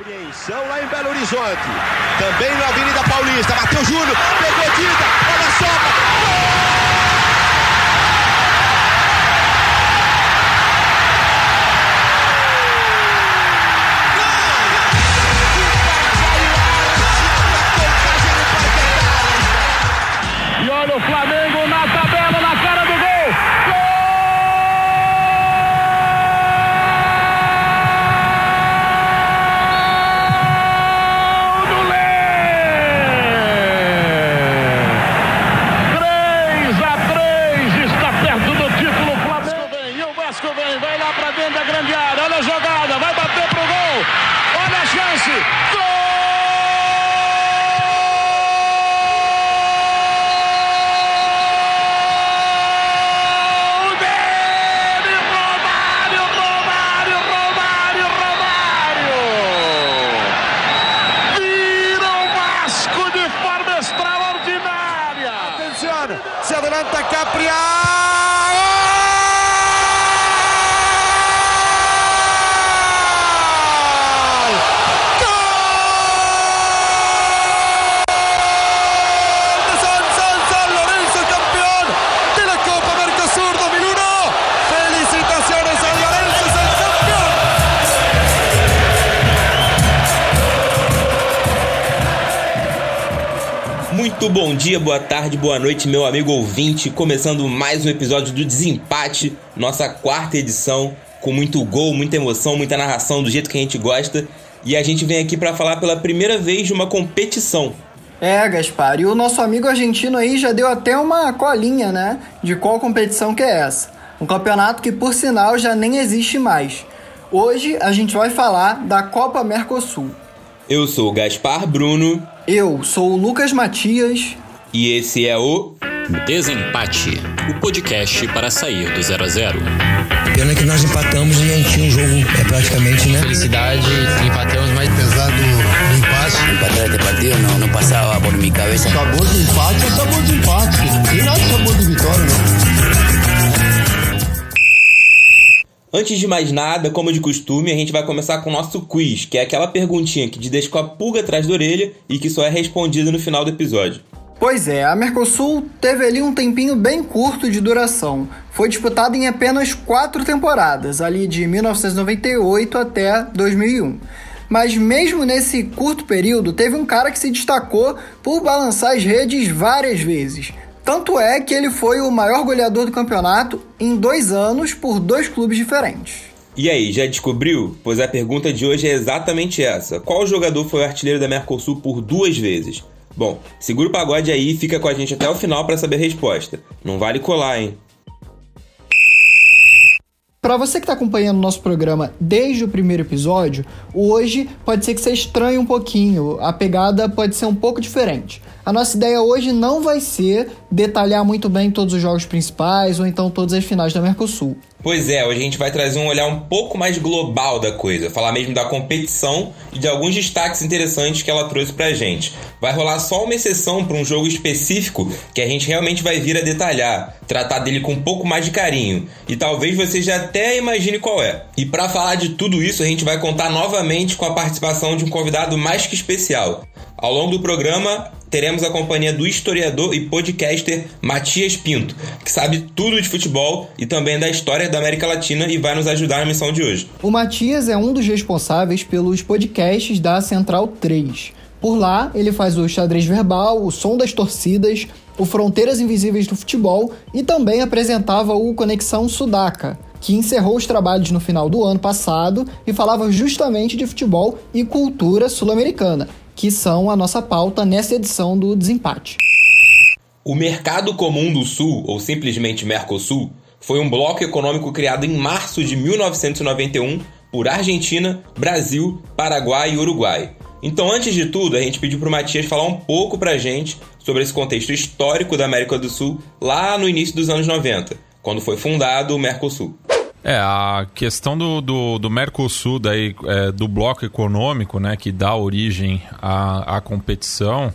Apreensão lá em Belo Horizonte. Também na Avenida Paulista. Matheus Júnior, pegou Dida, olha a dia, boa tarde, boa noite, meu amigo ouvinte. Começando mais um episódio do Desempate, nossa quarta edição, com muito gol, muita emoção, muita narração do jeito que a gente gosta. E a gente vem aqui para falar pela primeira vez de uma competição. É, Gaspar, e o nosso amigo argentino aí já deu até uma colinha, né? De qual competição que é essa. Um campeonato que, por sinal, já nem existe mais. Hoje a gente vai falar da Copa Mercosul. Eu sou o Gaspar Bruno Eu sou o Lucas Matias. E esse é o. Desempate, o podcast para sair do 0 a 0. Pena que nós empatamos e a gente tinha um jogo é, praticamente, né? felicidade, empatamos, mas Apesar do, empate. empatar este partido não, não passava por minha cabeça. Acabou de empate, acabou de empate. Não tem nada que acabou de vitória, não. Antes de mais nada, como de costume, a gente vai começar com o nosso quiz, que é aquela perguntinha que te deixa com a pulga atrás da orelha e que só é respondida no final do episódio. Pois é, a Mercosul teve ali um tempinho bem curto de duração. Foi disputada em apenas quatro temporadas, ali de 1998 até 2001. Mas mesmo nesse curto período, teve um cara que se destacou por balançar as redes várias vezes. Tanto é que ele foi o maior goleador do campeonato em dois anos por dois clubes diferentes. E aí, já descobriu? Pois a pergunta de hoje é exatamente essa: qual jogador foi o artilheiro da Mercosul por duas vezes? Bom, segura o pagode aí e fica com a gente até o final para saber a resposta. Não vale colar, hein? Para você que está acompanhando o nosso programa desde o primeiro episódio, hoje pode ser que você estranhe um pouquinho, a pegada pode ser um pouco diferente. A nossa ideia hoje não vai ser detalhar muito bem todos os jogos principais ou então todas as finais da Mercosul. Pois é, hoje a gente vai trazer um olhar um pouco mais global da coisa, falar mesmo da competição e de alguns destaques interessantes que ela trouxe pra gente. Vai rolar só uma exceção para um jogo específico que a gente realmente vai vir a detalhar, tratar dele com um pouco mais de carinho, e talvez você já até imagine qual é. E para falar de tudo isso, a gente vai contar novamente com a participação de um convidado mais que especial. Ao longo do programa, teremos a companhia do historiador e podcaster Matias Pinto, que sabe tudo de futebol e também da história da América Latina e vai nos ajudar na missão de hoje. O Matias é um dos responsáveis pelos podcasts da Central 3. Por lá, ele faz o xadrez verbal, o som das torcidas, o Fronteiras Invisíveis do Futebol e também apresentava o Conexão Sudaca, que encerrou os trabalhos no final do ano passado e falava justamente de futebol e cultura sul-americana, que são a nossa pauta nessa edição do Desempate. O Mercado Comum do Sul, ou simplesmente Mercosul, foi um bloco econômico criado em março de 1991 por Argentina, Brasil, Paraguai e Uruguai. Então, antes de tudo, a gente pediu para o Matias falar um pouco para a gente sobre esse contexto histórico da América do Sul lá no início dos anos 90, quando foi fundado o Mercosul. É, a questão do, do, do Mercosul, daí, é, do bloco econômico, né, que dá origem à, à competição,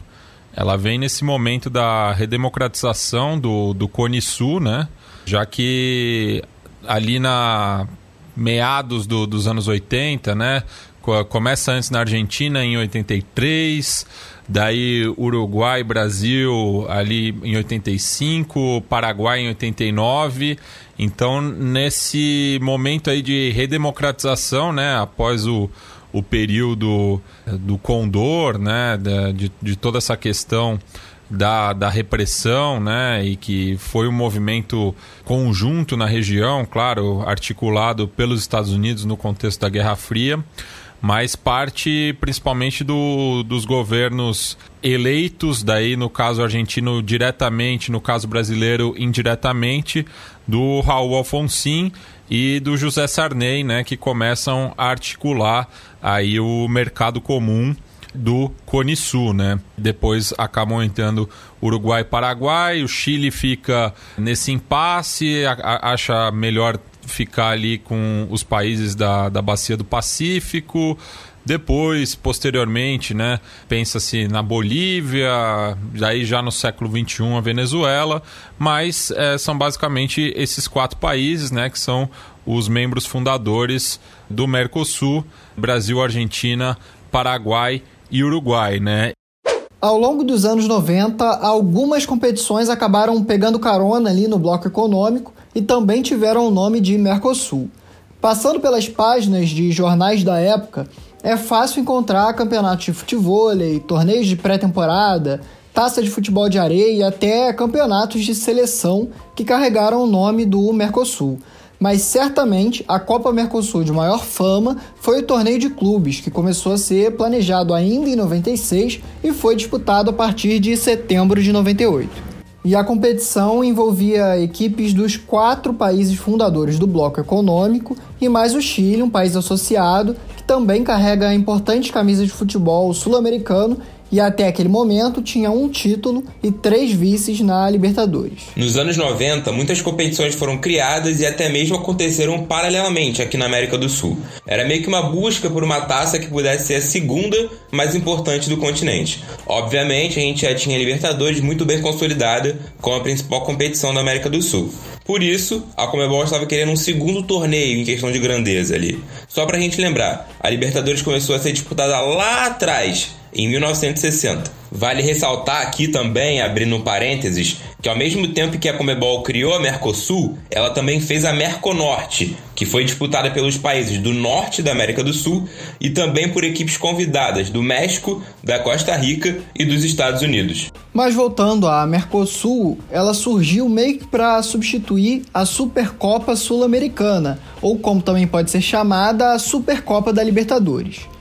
ela vem nesse momento da redemocratização do, do Cone Sul, né, já que ali na meados do, dos anos 80, né, Começa antes na Argentina em 83, daí Uruguai, Brasil ali em 85, Paraguai em 89. Então, nesse momento aí de redemocratização, né, após o, o período do Condor, né, de, de toda essa questão da, da repressão, né, e que foi um movimento conjunto na região, claro, articulado pelos Estados Unidos no contexto da Guerra Fria, mas parte principalmente do, dos governos eleitos, daí no caso argentino diretamente, no caso brasileiro indiretamente, do Raul Alfonsin e do José Sarney, né, que começam a articular aí o mercado comum do Cone Sul, né? Depois acabam entrando Uruguai e Paraguai, o Chile fica nesse impasse, acha melhor ficar ali com os países da, da bacia do Pacífico. Depois, posteriormente, né, pensa-se na Bolívia, daí já no século XXI a Venezuela, mas é, são basicamente esses quatro países, né, que são os membros fundadores do Mercosul, Brasil, Argentina, Paraguai e Uruguai, né? Ao longo dos anos 90, algumas competições acabaram pegando carona ali no bloco econômico e também tiveram o nome de Mercosul. Passando pelas páginas de jornais da época, é fácil encontrar campeonatos de futebol, torneios de pré-temporada, taça de futebol de areia e até campeonatos de seleção que carregaram o nome do Mercosul mas certamente a Copa Mercosul de maior fama foi o torneio de clubes, que começou a ser planejado ainda em 96 e foi disputado a partir de setembro de 98. E a competição envolvia equipes dos quatro países fundadores do bloco econômico e mais o Chile, um país associado, que também carrega importantes camisas de futebol sul-americano e até aquele momento tinha um título e três vices na Libertadores. Nos anos 90, muitas competições foram criadas e até mesmo aconteceram paralelamente aqui na América do Sul. Era meio que uma busca por uma taça que pudesse ser a segunda mais importante do continente. Obviamente, a gente já tinha a Libertadores muito bem consolidada como a principal competição da América do Sul. Por isso, a Comebol estava querendo um segundo torneio em questão de grandeza ali. Só pra gente lembrar, a Libertadores começou a ser disputada lá atrás, em 1960. Vale ressaltar aqui também, abrindo um parênteses, que ao mesmo tempo que a Comebol criou a Mercosul, ela também fez a Merconorte, que foi disputada pelos países do norte da América do Sul e também por equipes convidadas do México, da Costa Rica e dos Estados Unidos. Mas voltando à Mercosul, ela surgiu meio que para substituir a Supercopa Sul-Americana, ou como também pode ser chamada, a Supercopa da Libertadores.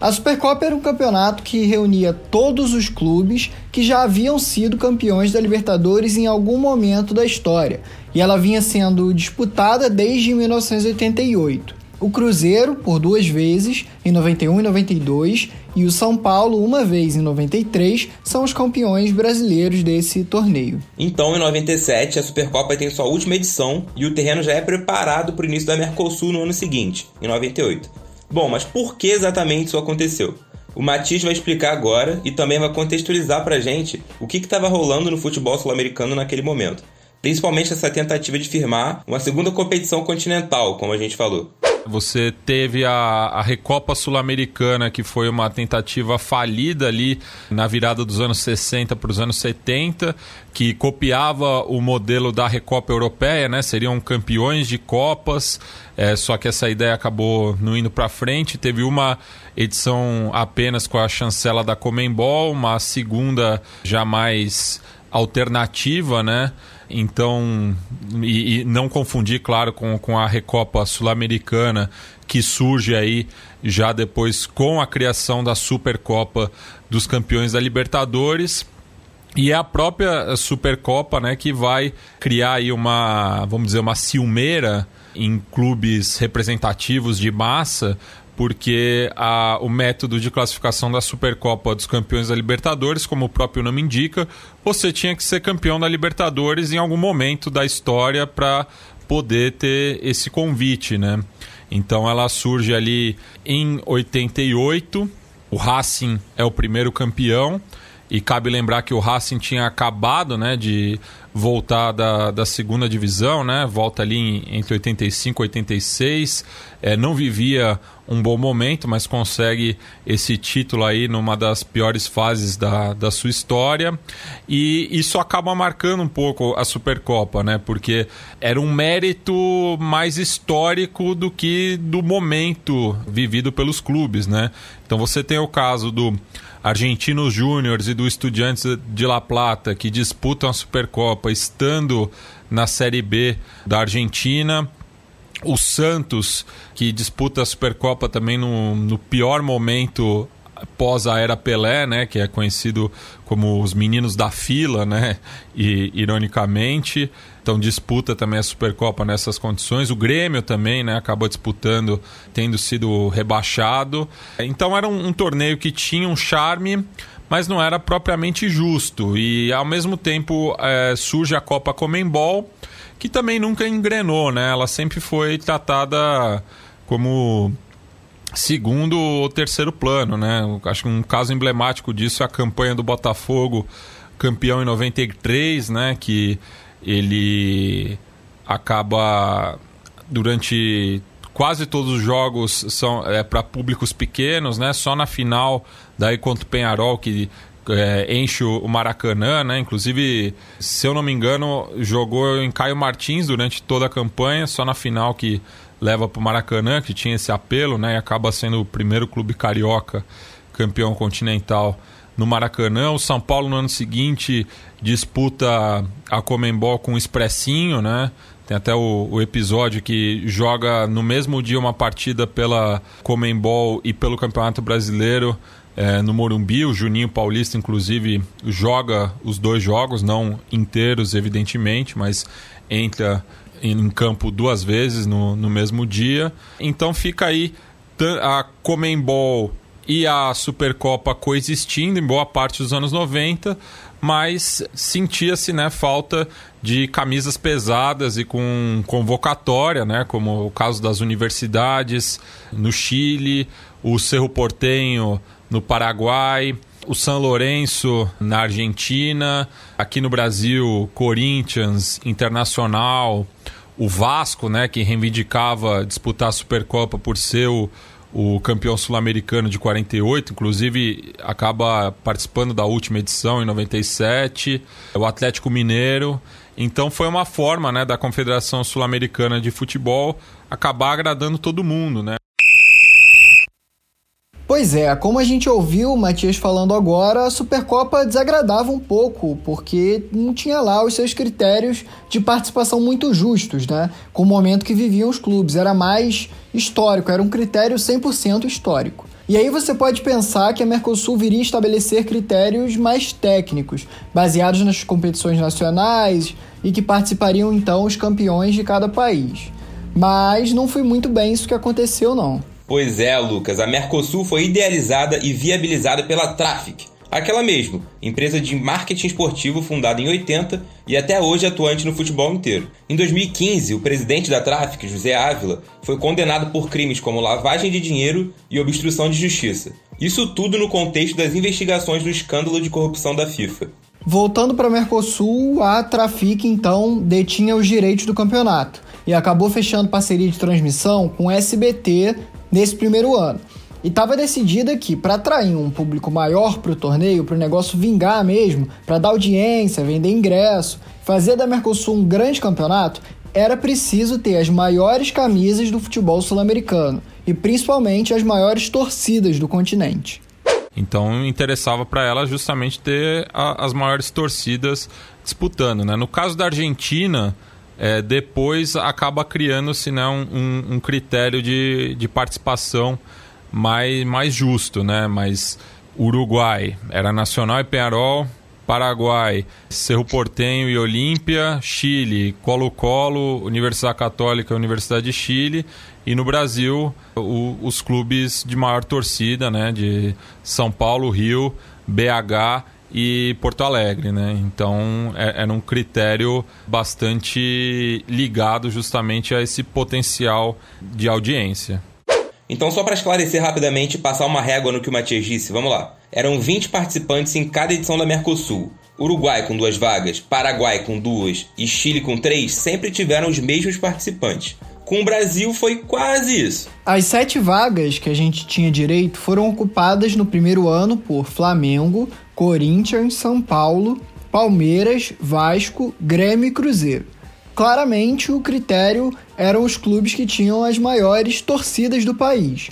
A Supercopa era um campeonato que reunia todos os clubes que já haviam sido campeões da Libertadores em algum momento da história, e ela vinha sendo disputada desde 1988. O Cruzeiro, por duas vezes, em 91 e 92, e o São Paulo, uma vez em 93, são os campeões brasileiros desse torneio. Então, em 97, a Supercopa tem sua última edição e o terreno já é preparado para o início da Mercosul no ano seguinte, em 98. Bom, mas por que exatamente isso aconteceu? O Matias vai explicar agora e também vai contextualizar pra gente o que estava rolando no futebol sul-americano naquele momento. Principalmente essa tentativa de firmar uma segunda competição continental, como a gente falou. Você teve a, a Recopa Sul-Americana, que foi uma tentativa falida ali na virada dos anos 60 para os anos 70, que copiava o modelo da Recopa Europeia, né? Seriam campeões de Copas, é, só que essa ideia acabou não indo para frente. Teve uma edição apenas com a chancela da Comembol, uma segunda jamais alternativa, né? Então, e, e, não confundir, claro, com, com a Recopa Sul-Americana, que surge aí já depois com a criação da Supercopa dos Campeões da Libertadores. E é a própria Supercopa né, que vai criar aí uma, vamos dizer, uma ciumeira em clubes representativos de massa porque a, o método de classificação da Supercopa dos Campeões da Libertadores, como o próprio nome indica, você tinha que ser campeão da Libertadores em algum momento da história para poder ter esse convite, né? Então ela surge ali em 88, o Racing é o primeiro campeão. E cabe lembrar que o Racing tinha acabado né, de voltar da, da segunda divisão, né? Volta ali em, entre 85 e 86. É, não vivia um bom momento, mas consegue esse título aí numa das piores fases da, da sua história. E isso acaba marcando um pouco a Supercopa, né? Porque era um mérito mais histórico do que do momento vivido pelos clubes, né? Então você tem o caso do Argentinos Júniors e do Estudiantes de La Plata, que disputam a Supercopa estando na Série B da Argentina. O Santos, que disputa a Supercopa também no, no pior momento pós a era Pelé, né, que é conhecido como os meninos da fila, né, e ironicamente, então disputa também a Supercopa nessas condições. O Grêmio também, né, acabou disputando, tendo sido rebaixado. Então era um, um torneio que tinha um charme, mas não era propriamente justo. E ao mesmo tempo é, surge a Copa Comembol, que também nunca engrenou, né? Ela sempre foi tratada como segundo ou terceiro plano, né? Acho que um caso emblemático disso é a campanha do Botafogo, campeão em 93, né? Que ele acaba durante quase todos os jogos são é, para públicos pequenos, né? Só na final daí contra o Penharol que é, enche o Maracanã, né? Inclusive, se eu não me engano, jogou em Caio Martins durante toda a campanha, só na final que leva para o Maracanã, que tinha esse apelo, né? E acaba sendo o primeiro clube carioca campeão continental no Maracanã. O São Paulo no ano seguinte disputa a Comembol com o Expressinho, né? Tem até o, o, episódio que joga no mesmo dia uma partida pela Comembol e pelo Campeonato Brasileiro é, no Morumbi. O Juninho Paulista, inclusive, joga os dois jogos, não inteiros, evidentemente, mas entra em campo duas vezes no, no mesmo dia. Então fica aí a Comembol e a Supercopa coexistindo em boa parte dos anos 90, mas sentia-se né, falta de camisas pesadas e com convocatória, né, como o caso das universidades no Chile, o Cerro Portenho no Paraguai, o São Lourenço na Argentina, aqui no Brasil, Corinthians, Internacional, o Vasco, né, que reivindicava disputar a Supercopa por ser o, o campeão sul-americano de 48, inclusive acaba participando da última edição em 97, o Atlético Mineiro. Então foi uma forma, né, da Confederação Sul-Americana de Futebol acabar agradando todo mundo, né? Pois é, como a gente ouviu o Matias falando agora, a Supercopa desagradava um pouco, porque não tinha lá os seus critérios de participação muito justos, né? Com o momento que viviam os clubes. Era mais histórico, era um critério 100% histórico. E aí você pode pensar que a Mercosul viria estabelecer critérios mais técnicos, baseados nas competições nacionais e que participariam então os campeões de cada país. Mas não foi muito bem isso que aconteceu, não. Pois é, Lucas, a Mercosul foi idealizada e viabilizada pela Traffic, aquela mesmo, empresa de marketing esportivo fundada em 80 e até hoje atuante no futebol inteiro. Em 2015, o presidente da Traffic, José Ávila, foi condenado por crimes como lavagem de dinheiro e obstrução de justiça. Isso tudo no contexto das investigações do escândalo de corrupção da FIFA. Voltando para a Mercosul, a Trafic então detinha os direitos do campeonato e acabou fechando parceria de transmissão com o SBT nesse primeiro ano. E estava decidida que, para atrair um público maior para o torneio, para o negócio vingar mesmo, para dar audiência, vender ingresso, fazer da Mercosul um grande campeonato, era preciso ter as maiores camisas do futebol sul-americano e principalmente as maiores torcidas do continente. Então interessava para ela justamente ter a, as maiores torcidas disputando. Né? No caso da Argentina, é, depois acaba criando-se né, um, um, critério de, de participação mais, mais justo, né? Mas Uruguai era Nacional e Penarol, Paraguai, Cerro Portenho e Olímpia, Chile, Colo-Colo, Universidade Católica e Universidade de Chile, e no Brasil o, os clubes de maior torcida, né, de São Paulo, Rio, BH e Porto Alegre, né? Então é, era um critério bastante ligado justamente a esse potencial de audiência. Então, só para esclarecer rapidamente e passar uma régua no que o Matias disse, vamos lá. Eram 20 participantes em cada edição da Mercosul. Uruguai com duas vagas, Paraguai com duas e Chile com três sempre tiveram os mesmos participantes. Com o Brasil foi quase isso. As sete vagas que a gente tinha direito foram ocupadas no primeiro ano por Flamengo, Corinthians, São Paulo, Palmeiras, Vasco, Grêmio e Cruzeiro. Claramente, o critério eram os clubes que tinham as maiores torcidas do país.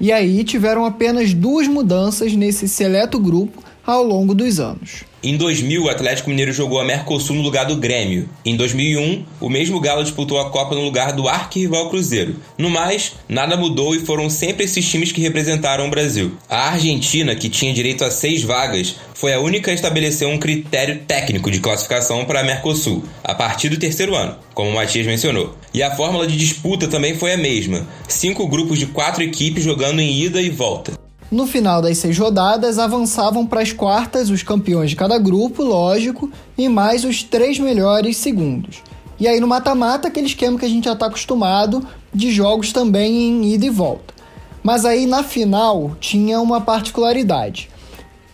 E aí tiveram apenas duas mudanças nesse seleto grupo ao longo dos anos. Em 2000, o Atlético Mineiro jogou a Mercosul no lugar do Grêmio. Em 2001, o mesmo Galo disputou a Copa no lugar do arquirrival Cruzeiro. No mais, nada mudou e foram sempre esses times que representaram o Brasil. A Argentina, que tinha direito a seis vagas, foi a única a estabelecer um critério técnico de classificação para a Mercosul, a partir do terceiro ano, como o Matias mencionou. E a fórmula de disputa também foi a mesma: cinco grupos de quatro equipes jogando em ida e volta. No final das seis rodadas, avançavam para as quartas os campeões de cada grupo, lógico, e mais os três melhores segundos. E aí no mata-mata, aquele esquema que a gente já está acostumado de jogos também em ida e volta. Mas aí na final tinha uma particularidade.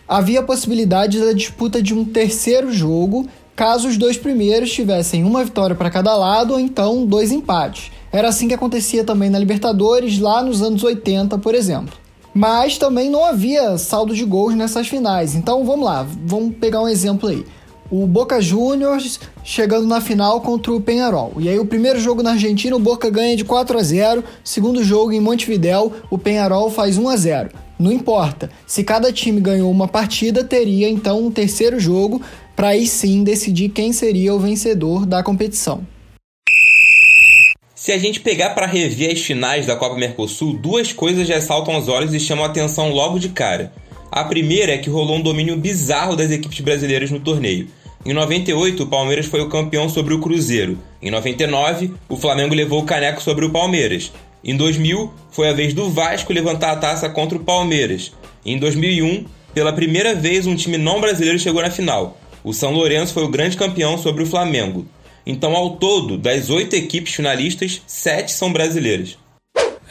Havia a possibilidade da disputa de um terceiro jogo, caso os dois primeiros tivessem uma vitória para cada lado ou então dois empates. Era assim que acontecia também na Libertadores lá nos anos 80, por exemplo mas também não havia saldo de gols nessas finais. Então vamos lá, vamos pegar um exemplo aí. O Boca Juniors chegando na final contra o Penharol. E aí o primeiro jogo na Argentina o Boca ganha de 4 a 0, segundo jogo em Montevidéu o Penharol faz 1 a 0. Não importa, se cada time ganhou uma partida, teria então um terceiro jogo para aí sim decidir quem seria o vencedor da competição. Se a gente pegar para rever as finais da Copa Mercosul, duas coisas já saltam aos olhos e chamam a atenção logo de cara. A primeira é que rolou um domínio bizarro das equipes brasileiras no torneio. Em 98, o Palmeiras foi o campeão sobre o Cruzeiro. Em 99, o Flamengo levou o caneco sobre o Palmeiras. Em 2000, foi a vez do Vasco levantar a taça contra o Palmeiras. Em 2001, pela primeira vez, um time não brasileiro chegou na final. O São Lourenço foi o grande campeão sobre o Flamengo. Então, ao todo, das oito equipes finalistas, sete são brasileiras.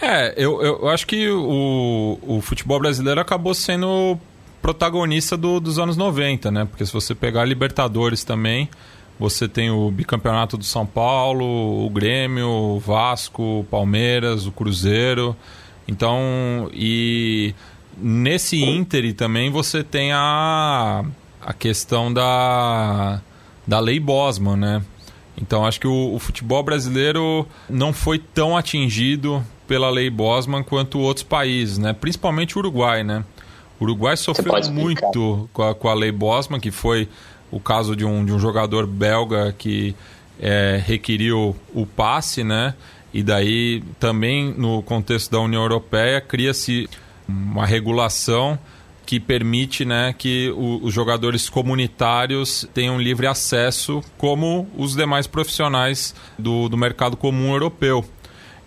É, eu, eu acho que o, o futebol brasileiro acabou sendo protagonista do, dos anos 90, né? Porque se você pegar Libertadores também, você tem o bicampeonato do São Paulo, o Grêmio, o Vasco, o Palmeiras, o Cruzeiro. Então, e nesse Inter também você tem a, a questão da, da lei Bosman, né? Então acho que o, o, futebol brasileiro não foi tão atingido pela lei Bosman quanto outros países, né? Principalmente o Uruguai, né? O Uruguai sofreu muito com a, com a, lei Bosman, que foi o caso de um, de um jogador belga que é, requeriu o passe, né? E daí também no contexto da União Europeia cria-se uma regulação que permite né, que o, os jogadores comunitários tenham livre acesso, como os demais profissionais do, do mercado comum europeu.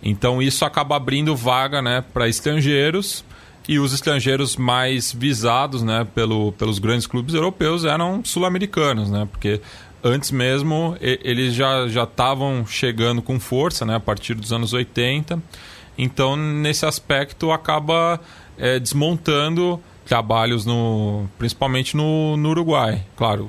Então isso acaba abrindo vaga né, para estrangeiros e os estrangeiros mais visados né, pelo, pelos grandes clubes europeus eram sul-americanos, né, porque antes mesmo eles já estavam chegando com força né, a partir dos anos 80. Então, nesse aspecto, acaba é, desmontando trabalhos no, principalmente no, no Uruguai. Claro,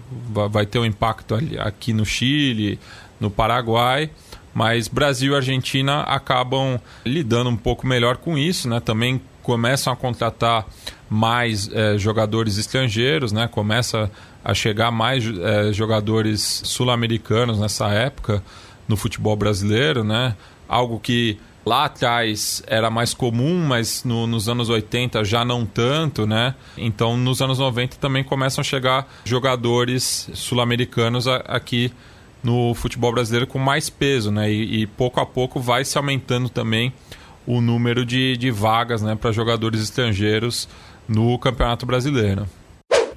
vai ter um impacto ali, aqui no Chile, no Paraguai, mas Brasil e Argentina acabam lidando um pouco melhor com isso, né? Também começam a contratar mais é, jogadores estrangeiros, né? Começa a chegar mais é, jogadores sul-americanos nessa época no futebol brasileiro, né? Algo que Lá atrás era mais comum, mas no, nos anos 80 já não tanto, né? Então nos anos 90 também começam a chegar jogadores sul-americanos aqui no futebol brasileiro com mais peso, né? E, e, pouco a pouco vai se aumentando também o número de, de vagas né, para jogadores estrangeiros no Campeonato Brasileiro.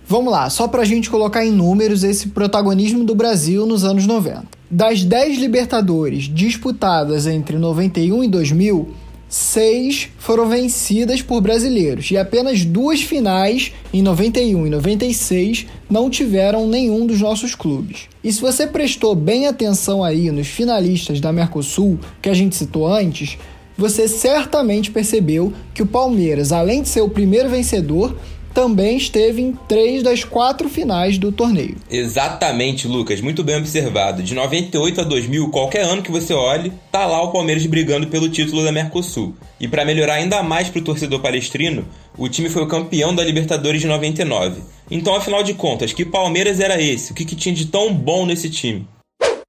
Vamos lá, só para a gente colocar em números esse protagonismo do Brasil nos anos 90. Das 10 Libertadores disputadas entre 91 e 2000, seis foram vencidas por brasileiros e apenas duas finais, em 91 e 96, não tiveram nenhum dos nossos clubes. E se você prestou bem atenção aí nos finalistas da Mercosul, que a gente citou antes, você certamente percebeu que o Palmeiras, além de ser o primeiro vencedor, também esteve em três das quatro finais do torneio. Exatamente, Lucas, muito bem observado. De 98 a 2000, qualquer ano que você olhe, tá lá o Palmeiras brigando pelo título da Mercosul. E para melhorar ainda mais para o torcedor palestrino, o time foi o campeão da Libertadores de 99. Então, afinal de contas, que Palmeiras era esse? O que, que tinha de tão bom nesse time?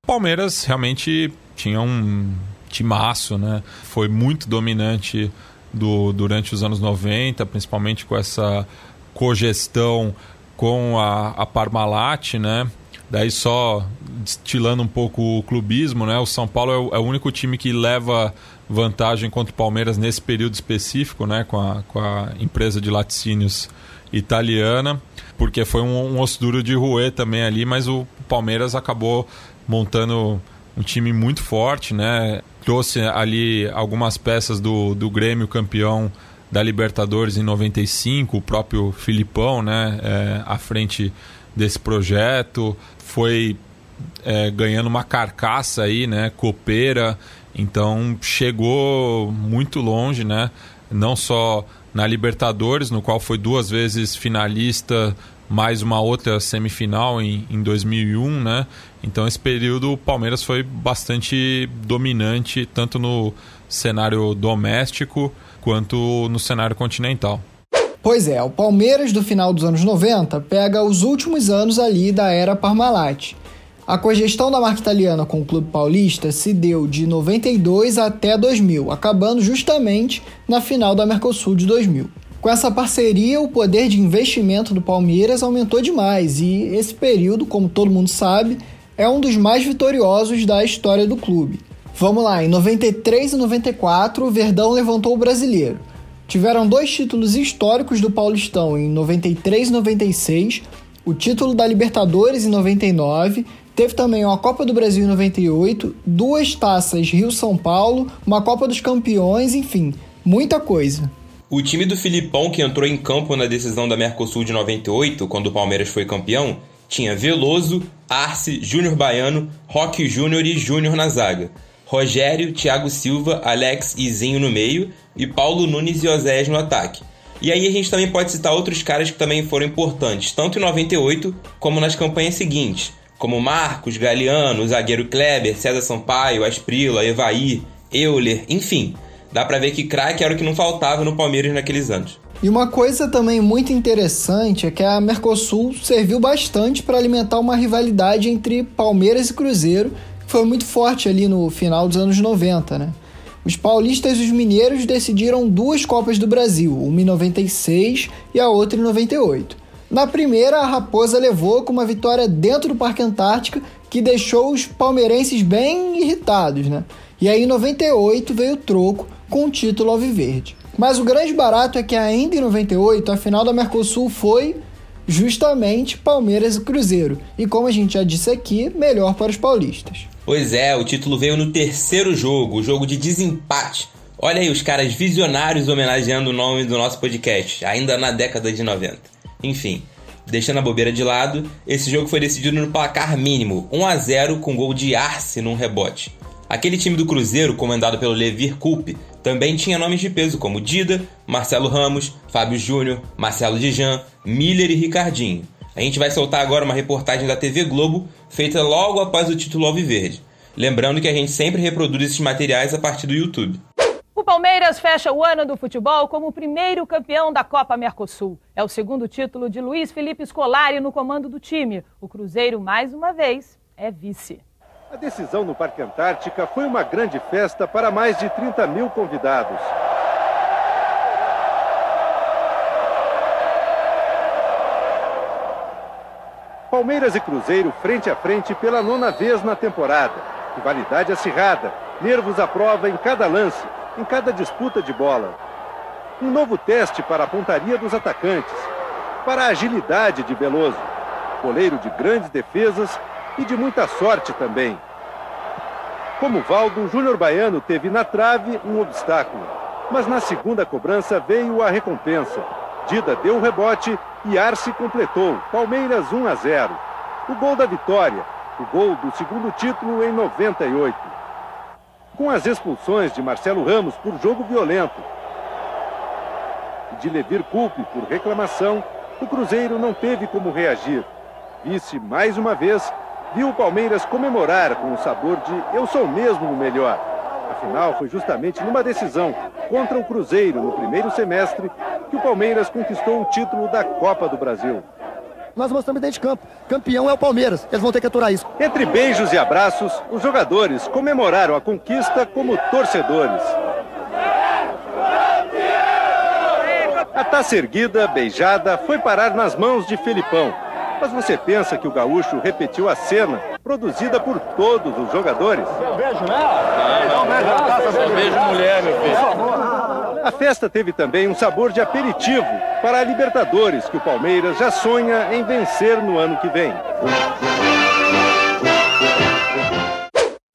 Palmeiras realmente tinha um timaço, né? Foi muito dominante do, durante os anos 90, principalmente com essa cogestão com a, a Parmalat, né? Daí só destilando um pouco o clubismo, né? O São Paulo é o, é o, único time que leva vantagem contra o Palmeiras nesse período específico, né? Com a, com a empresa de laticínios italiana, porque foi um, um osso duro de roer também ali, mas o Palmeiras acabou montando um time muito forte, né? Trouxe ali algumas peças do, do Grêmio campeão da Libertadores em 95, o próprio Filipão, né? É, à frente desse projeto, foi é, ganhando uma carcaça aí, né? Copeira, então chegou muito longe, né? Não só na Libertadores, no qual foi duas vezes finalista mais uma outra semifinal em, em 2001, né? Então esse período o Palmeiras foi bastante dominante tanto no cenário doméstico quanto no cenário continental. Pois é, o Palmeiras do final dos anos 90 pega os últimos anos ali da era Parmalat. A cogestão da marca italiana com o clube paulista se deu de 92 até 2000, acabando justamente na final da Mercosul de 2000. Com essa parceria, o poder de investimento do Palmeiras aumentou demais e esse período, como todo mundo sabe, é um dos mais vitoriosos da história do clube. Vamos lá, em 93 e 94, o Verdão levantou o brasileiro. Tiveram dois títulos históricos do Paulistão em 93 e 96, o título da Libertadores em 99, teve também uma Copa do Brasil em 98, duas taças Rio-São Paulo, uma Copa dos Campeões, enfim, muita coisa. O time do Filipão, que entrou em campo na decisão da Mercosul de 98, quando o Palmeiras foi campeão, tinha Veloso, Arce, Júnior Baiano, Roque Júnior e Júnior na zaga. Rogério, Thiago Silva, Alex e Zinho no meio e Paulo Nunes e Oséias no ataque. E aí a gente também pode citar outros caras que também foram importantes, tanto em 98 como nas campanhas seguintes, como Marcos, Galeano, o zagueiro Kleber, César Sampaio, Asprila, Evaí, Euler, enfim dá para ver que craque era o que não faltava no Palmeiras naqueles anos. E uma coisa também muito interessante é que a Mercosul serviu bastante para alimentar uma rivalidade entre Palmeiras e Cruzeiro, foi muito forte ali no final dos anos 90, né? Os paulistas e os mineiros decidiram duas Copas do Brasil, uma em 96 e a outra em 98. Na primeira, a Raposa levou com uma vitória dentro do Parque Antártica que deixou os palmeirenses bem irritados, né? E aí em 98 veio o troco com o título alviverde. Mas o grande barato é que ainda em 98 a final da Mercosul foi justamente Palmeiras e Cruzeiro. E como a gente já disse aqui, melhor para os paulistas. Pois é, o título veio no terceiro jogo, o jogo de desempate. Olha aí os caras visionários homenageando o nome do nosso podcast, ainda na década de 90. Enfim, deixando a bobeira de lado, esse jogo foi decidido no placar mínimo, 1 a 0 com gol de Arce num rebote. Aquele time do Cruzeiro, comandado pelo Levir Coupe, também tinha nomes de peso como Dida, Marcelo Ramos, Fábio Júnior, Marcelo Dijan, Miller e Ricardinho. A gente vai soltar agora uma reportagem da TV Globo, feita logo após o título Alviverde. Lembrando que a gente sempre reproduz esses materiais a partir do YouTube. O Palmeiras fecha o ano do futebol como o primeiro campeão da Copa Mercosul. É o segundo título de Luiz Felipe Scolari no comando do time. O Cruzeiro, mais uma vez, é vice. A decisão no Parque Antártica foi uma grande festa para mais de 30 mil convidados. Palmeiras e Cruzeiro frente a frente pela nona vez na temporada. Rivalidade acirrada, nervos à prova em cada lance, em cada disputa de bola. Um novo teste para a pontaria dos atacantes, para a agilidade de Veloso, goleiro de grandes defesas e de muita sorte também. Como Valdo, Júnior Baiano teve na trave um obstáculo, mas na segunda cobrança veio a recompensa. Dida deu um rebote e Arce completou. Palmeiras 1 a 0. O gol da vitória, o gol do segundo título em 98. Com as expulsões de Marcelo Ramos por jogo violento e de Levir Culpe por reclamação, o Cruzeiro não teve como reagir. Vice mais uma vez, viu o Palmeiras comemorar com o sabor de eu sou mesmo o melhor. Afinal, foi justamente numa decisão contra o Cruzeiro no primeiro semestre que o Palmeiras conquistou o título da Copa do Brasil. Nós mostramos dentro de campo. Campeão é o Palmeiras. Eles vão ter que aturar isso. Entre beijos e abraços, os jogadores comemoraram a conquista como torcedores. A taça erguida, beijada, foi parar nas mãos de Felipão. Mas você pensa que o gaúcho repetiu a cena produzida por todos os jogadores? Beijo, né? Não, beijo a taça, beijo mulher, meu filho. A festa teve também um sabor de aperitivo para a Libertadores, que o Palmeiras já sonha em vencer no ano que vem.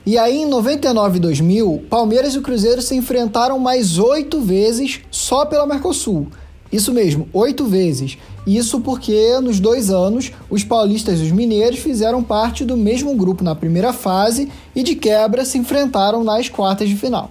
E aí, em 99 e 2000, Palmeiras e o Cruzeiro se enfrentaram mais oito vezes só pela Mercosul. Isso mesmo, oito vezes. Isso porque nos dois anos os paulistas e os mineiros fizeram parte do mesmo grupo na primeira fase e de quebra se enfrentaram nas quartas de final.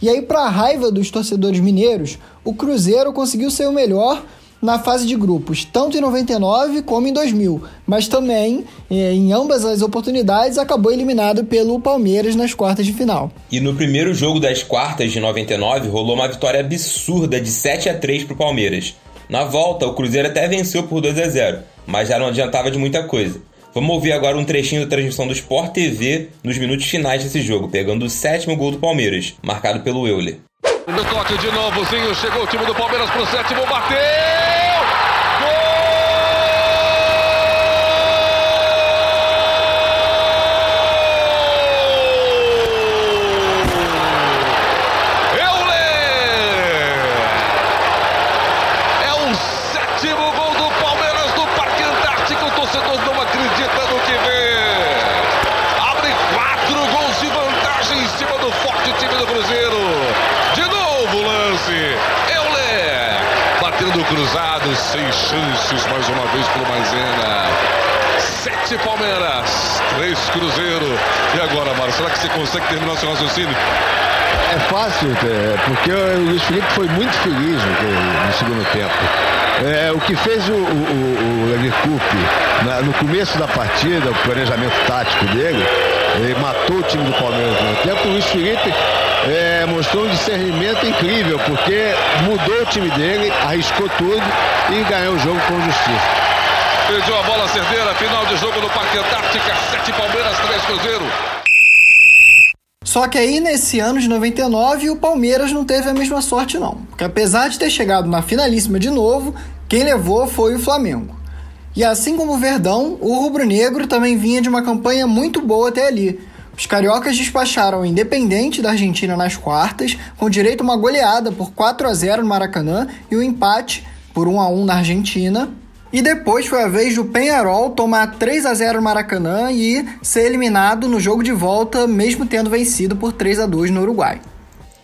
E aí, para a raiva dos torcedores mineiros, o Cruzeiro conseguiu ser o melhor na fase de grupos, tanto em 99 como em 2000, mas também, eh, em ambas as oportunidades, acabou eliminado pelo Palmeiras nas quartas de final. E no primeiro jogo das quartas de 99 rolou uma vitória absurda de 7 a 3 para o Palmeiras. Na volta, o Cruzeiro até venceu por 2 a 0, mas já não adiantava de muita coisa. Vamos ouvir agora um trechinho da transmissão do Sport TV nos minutos finais desse jogo, pegando o sétimo gol do Palmeiras, marcado pelo Euler. No toque de novo, Zinho, chegou o time do Palmeiras pro sétimo, bateu! cruzado, sem chances mais uma vez para o Maisena. Sete Cruzeiro. E agora, Mário, será que você consegue terminar seu raciocínio? É fácil, é, porque o Luiz Felipe foi muito feliz no, segundo tempo. É, o que fez o, o, o, Coupe no começo da partida, o planejamento tático dele, ele matou o time do Palmeiras no tempo. O Luiz Felipe é, mostrou um discernimento incrível, porque mudou o time dele, arriscou tudo e ganhou o jogo com justiça. Pediu a bola certeira, final de jogo no Parque Antártica, 7 Palmeiras, 3 Cruzeiro. Só que aí, nesse ano de 99, o Palmeiras não teve a mesma sorte, não. Porque apesar de ter chegado na finalíssima de novo, quem levou foi o Flamengo. E assim como o Verdão, o rubro-negro também vinha de uma campanha muito boa até ali. Os cariocas despacharam o Independente da Argentina nas quartas, com direito a uma goleada por 4 a 0 no Maracanã e o um empate por 1 a 1 na Argentina. E depois foi a vez do Penharol tomar 3 a 0 no Maracanã e ser eliminado no jogo de volta, mesmo tendo vencido por 3 a 2 no Uruguai.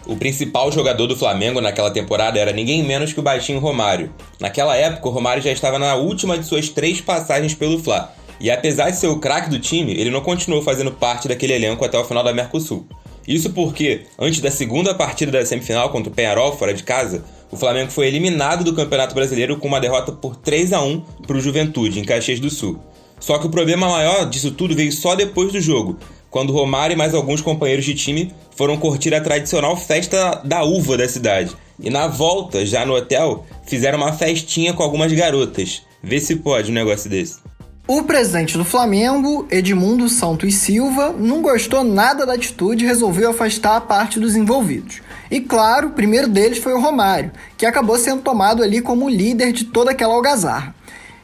O principal jogador do Flamengo naquela temporada era ninguém menos que o baixinho Romário. Naquela época, o Romário já estava na última de suas três passagens pelo Fla. E apesar de ser o craque do time, ele não continuou fazendo parte daquele elenco até o final da Mercosul. Isso porque, antes da segunda partida da semifinal contra o Penharol, fora de casa, o Flamengo foi eliminado do Campeonato Brasileiro com uma derrota por 3 a 1 para o Juventude, em Caxias do Sul. Só que o problema maior disso tudo veio só depois do jogo, quando Romário e mais alguns companheiros de time foram curtir a tradicional festa da uva da cidade. E na volta, já no hotel, fizeram uma festinha com algumas garotas. Vê se pode um negócio desse. O presidente do Flamengo, Edmundo Santos Silva, não gostou nada da atitude e resolveu afastar a parte dos envolvidos. E claro, o primeiro deles foi o Romário, que acabou sendo tomado ali como líder de toda aquela algazarra.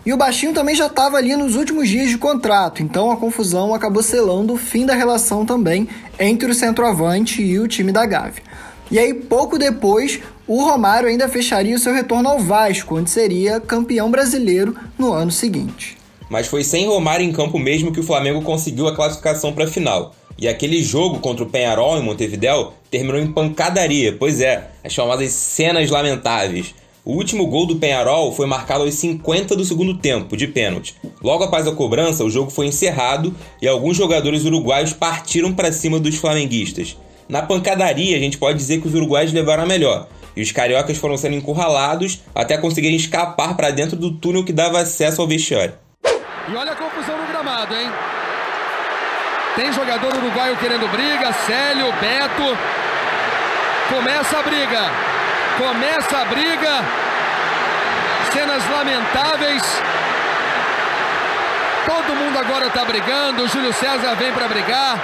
E o Baixinho também já estava ali nos últimos dias de contrato, então a confusão acabou selando o fim da relação também entre o centroavante e o time da Gávea. E aí, pouco depois, o Romário ainda fecharia o seu retorno ao Vasco, onde seria campeão brasileiro no ano seguinte mas foi sem Romário em campo mesmo que o Flamengo conseguiu a classificação para a final. E aquele jogo contra o Penharol em Montevidéu terminou em pancadaria, pois é, as chamadas cenas lamentáveis. O último gol do Penharol foi marcado aos 50 do segundo tempo, de pênalti. Logo após a cobrança, o jogo foi encerrado e alguns jogadores uruguaios partiram para cima dos flamenguistas. Na pancadaria, a gente pode dizer que os uruguaios levaram a melhor, e os cariocas foram sendo encurralados até conseguirem escapar para dentro do túnel que dava acesso ao vestiário. E olha a confusão no gramado, hein? Tem jogador uruguaio querendo briga, Célio, Beto. Começa a briga. Começa a briga. Cenas lamentáveis. Todo mundo agora está brigando. O Júlio César vem para brigar.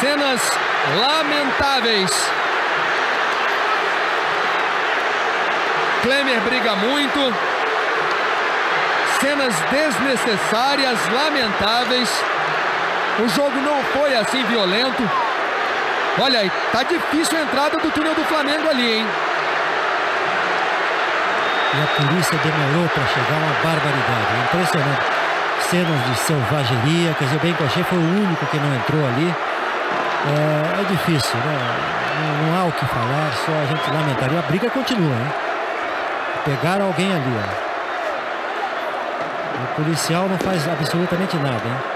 Cenas lamentáveis. Klemer briga muito. Cenas desnecessárias, lamentáveis. O jogo não foi assim violento. Olha aí, tá difícil a entrada do túnel do Flamengo ali, hein? E a polícia demorou para chegar uma barbaridade. Impressionante. Cenas de selvageria. Quer dizer, o Bencochê foi o único que não entrou ali. É, é difícil, né? Não, não, há o que falar, só a gente lamentar. E a briga continua, hein? Pegaram alguém ali, ó. Policial não faz absolutamente nada, hein?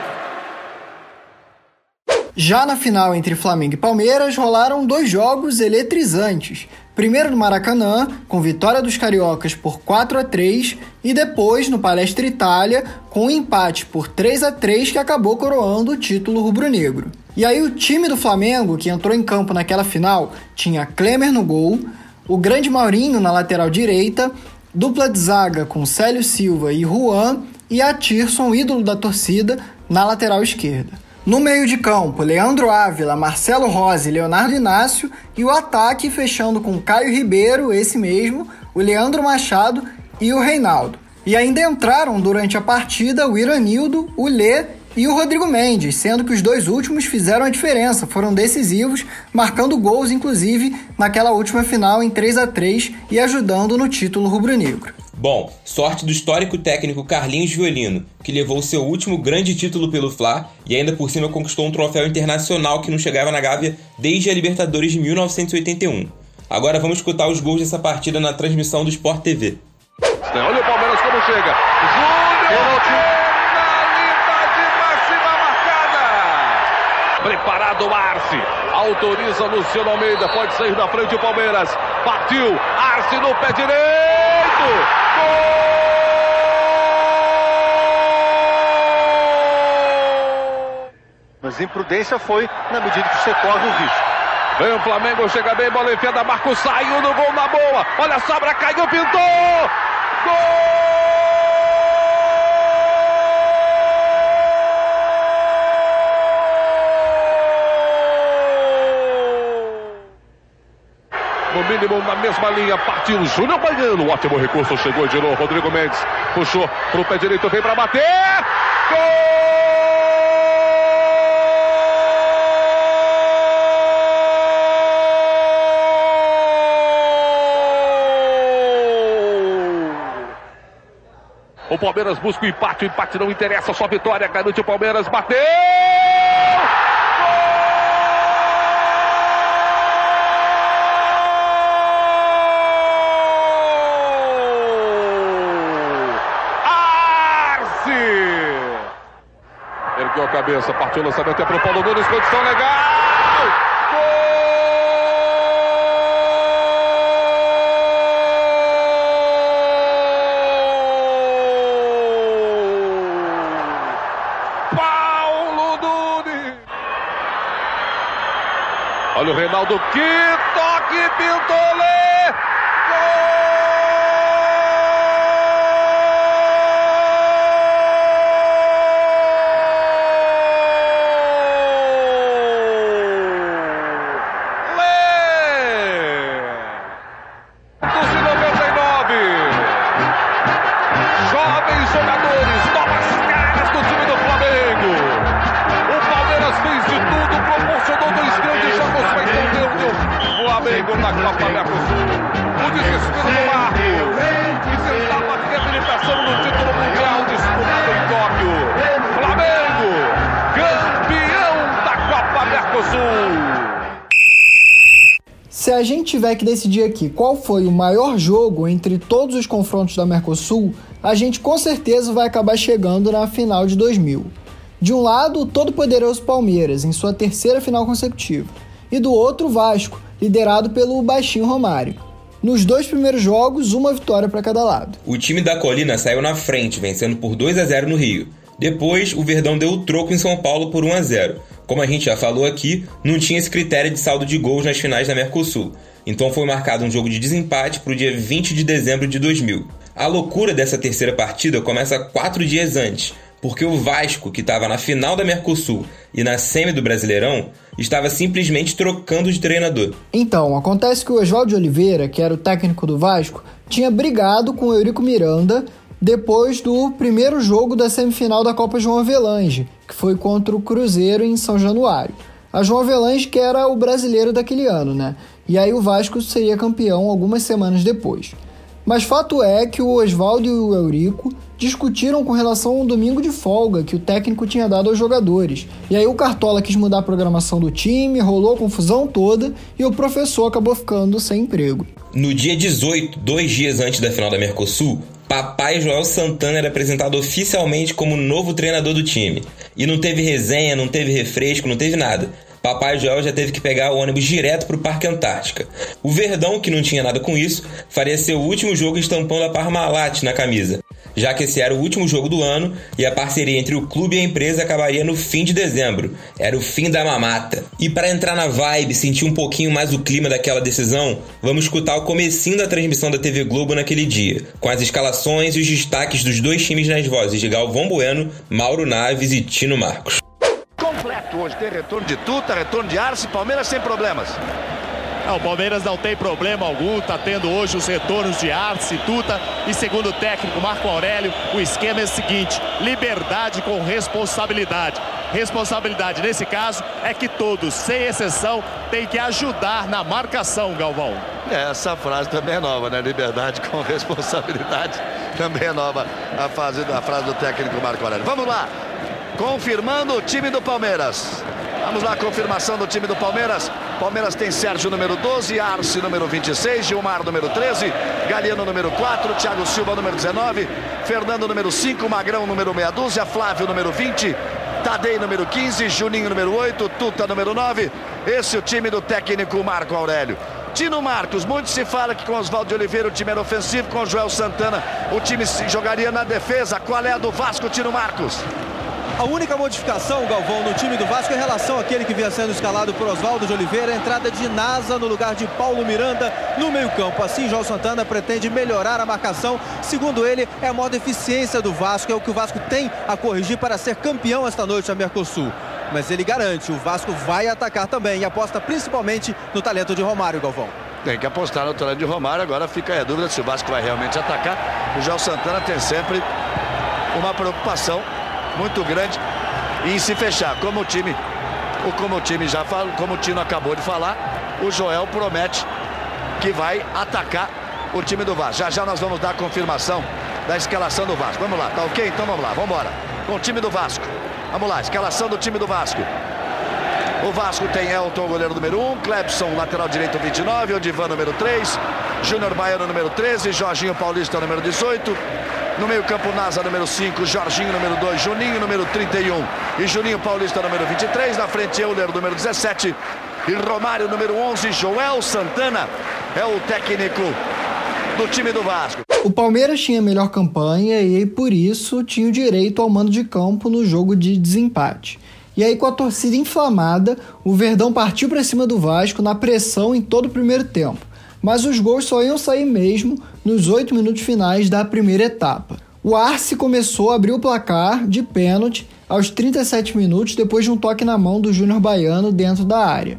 Já na final entre Flamengo e Palmeiras rolaram dois jogos eletrizantes. Primeiro no Maracanã, com vitória dos cariocas por 4 a 3, e depois no Palestra Itália, com um empate por 3 a 3 que acabou coroando o título rubro-negro. E aí o time do Flamengo, que entrou em campo naquela final, tinha Klemer no gol, o grande Maurinho na lateral direita, dupla de zaga com Célio Silva e Juan e a Tirson, ídolo da torcida, na lateral esquerda. No meio de campo, Leandro Ávila, Marcelo Rose, Leonardo Inácio e o ataque fechando com Caio Ribeiro, esse mesmo, o Leandro Machado e o Reinaldo. E ainda entraram durante a partida o Iranildo, o Lê e o Rodrigo Mendes, sendo que os dois últimos fizeram a diferença, foram decisivos, marcando gols inclusive naquela última final em 3 a 3 e ajudando no título rubro-negro. Bom, sorte do histórico técnico Carlinhos Violino, que levou seu último grande título pelo Fla e ainda por cima conquistou um troféu internacional que não chegava na Gávea desde a Libertadores de 1981. Agora vamos escutar os gols dessa partida na transmissão do Sport TV. Olha o Palmeiras como chega. Júnior Preparado Arce. Autoriza Luciano Almeida. Pode sair da frente o Palmeiras. Partiu. Arce no pé direito. Mas imprudência foi na medida que você corre o risco. Vem o Flamengo, chega bem, bola enfiada, Marcos saiu no gol na boa. Olha a sobra, caiu, pintou! Gol! Mínimo na mesma linha. Partiu Júnior Baiano. Ótimo recurso. Chegou de novo. Rodrigo Mendes puxou pro pé direito. Vem para bater. Gol! O Palmeiras busca o empate, o empate não interessa, só vitória, garante o Palmeiras, bateu! Cabeça, partiu o lançamento, é pro Paulo Nunes, condição legal! Paulo Nunes! Olha o Reinaldo, que toque, Pintolê! Flamengo na Copa Mercosul. O desespero do Marco. E tentava a reabilitação no título mundial disputado em Tóquio. Flamengo, campeão da Copa Mercosul. Se a gente tiver que decidir aqui qual foi o maior jogo entre todos os confrontos da Mercosul, a gente com certeza vai acabar chegando na final de 2000. De um lado, o todo-poderoso Palmeiras, em sua terceira final consecutiva, e do outro, o Vasco, liderado pelo baixinho Romário. Nos dois primeiros jogos, uma vitória para cada lado. O time da Colina saiu na frente, vencendo por 2 a 0 no Rio. Depois, o Verdão deu o troco em São Paulo por 1 a 0. Como a gente já falou aqui, não tinha esse critério de saldo de gols nas finais da Mercosul. Então foi marcado um jogo de desempate para o dia 20 de dezembro de 2000. A loucura dessa terceira partida começa quatro dias antes, porque o Vasco, que estava na final da Mercosul e na semi do Brasileirão, estava simplesmente trocando de treinador. Então, acontece que o Oswaldo Oliveira, que era o técnico do Vasco, tinha brigado com o Eurico Miranda depois do primeiro jogo da semifinal da Copa João Avelange, que foi contra o Cruzeiro em São Januário. A João Avelange que era o brasileiro daquele ano, né? E aí o Vasco seria campeão algumas semanas depois. Mas fato é que o Oswaldo e o Eurico discutiram com relação ao domingo de folga que o técnico tinha dado aos jogadores. E aí o Cartola quis mudar a programação do time, rolou a confusão toda e o professor acabou ficando sem emprego. No dia 18, dois dias antes da final da Mercosul, Papai Joel Santana era apresentado oficialmente como novo treinador do time. E não teve resenha, não teve refresco, não teve nada. Papai Joel já teve que pegar o ônibus direto para o Parque Antártica. O Verdão, que não tinha nada com isso, faria seu último jogo estampando a Parmalat na camisa, já que esse era o último jogo do ano e a parceria entre o clube e a empresa acabaria no fim de dezembro. Era o fim da mamata. E para entrar na vibe, sentir um pouquinho mais o clima daquela decisão, vamos escutar o comecinho da transmissão da TV Globo naquele dia, com as escalações e os destaques dos dois times nas vozes de Galvão Bueno, Mauro Naves e Tino Marcos hoje. Tem retorno de Tuta, retorno de Arce, Palmeiras sem problemas. Não, o Palmeiras não tem problema algum, está tendo hoje os retornos de Arce, Tuta e segundo o técnico Marco Aurélio, o esquema é o seguinte: liberdade com responsabilidade. Responsabilidade nesse caso é que todos, sem exceção, têm que ajudar na marcação, Galvão. É, essa frase também é nova, né? Liberdade com responsabilidade também é nova a, fase, a frase do técnico Marco Aurélio. Vamos lá, confirmando o time do Palmeiras. Vamos lá, confirmação do time do Palmeiras. Palmeiras tem Sérgio número 12, Arce número 26, Gilmar número 13, Galiano número 4, Thiago Silva número 19, Fernando número 5, Magrão número meia dúzia, Flávio número 20, Tadei número 15, Juninho número 8, Tuta número 9. Esse é o time do técnico Marco Aurélio. Tino Marcos, muito se fala que com Oswaldo Oliveira o time era ofensivo, com Joel Santana o time jogaria na defesa. Qual é a do Vasco, Tino Marcos? A única modificação, Galvão, no time do Vasco em relação àquele que vinha sendo escalado por Oswaldo de Oliveira, a entrada de Nasa no lugar de Paulo Miranda no meio-campo. Assim, João Santana pretende melhorar a marcação. Segundo ele, é a maior deficiência do Vasco, é o que o Vasco tem a corrigir para ser campeão esta noite a Mercosul. Mas ele garante, o Vasco vai atacar também e aposta principalmente no talento de Romário, Galvão. Tem que apostar no talento de Romário. Agora fica a dúvida se o Vasco vai realmente atacar. O João Santana tem sempre uma preocupação muito grande em se fechar. Como o time, como o time já falou, como o Tino acabou de falar, o Joel promete que vai atacar o time do Vasco. Já já nós vamos dar a confirmação da escalação do Vasco. Vamos lá, tá ok? Então vamos lá, vamos embora. Com o time do Vasco. Vamos lá, escalação do time do Vasco. O Vasco tem Elton, goleiro número 1, Clebson, lateral direito 29, Odivan, número 3, Júnior Baiano, número 13, Jorginho Paulista, número 18, no meio-campo, Nasa, número 5, Jorginho, número 2, Juninho, número 31 e Juninho Paulista, número 23. Na frente, Euler, número 17 e Romário, número 11. Joel Santana é o técnico do time do Vasco. O Palmeiras tinha melhor campanha e, por isso, tinha o direito ao mando de campo no jogo de desempate. E aí, com a torcida inflamada, o Verdão partiu para cima do Vasco na pressão em todo o primeiro tempo mas os gols só iam sair mesmo nos oito minutos finais da primeira etapa. O Arce começou a abrir o placar de pênalti aos 37 minutos depois de um toque na mão do Júnior Baiano dentro da área.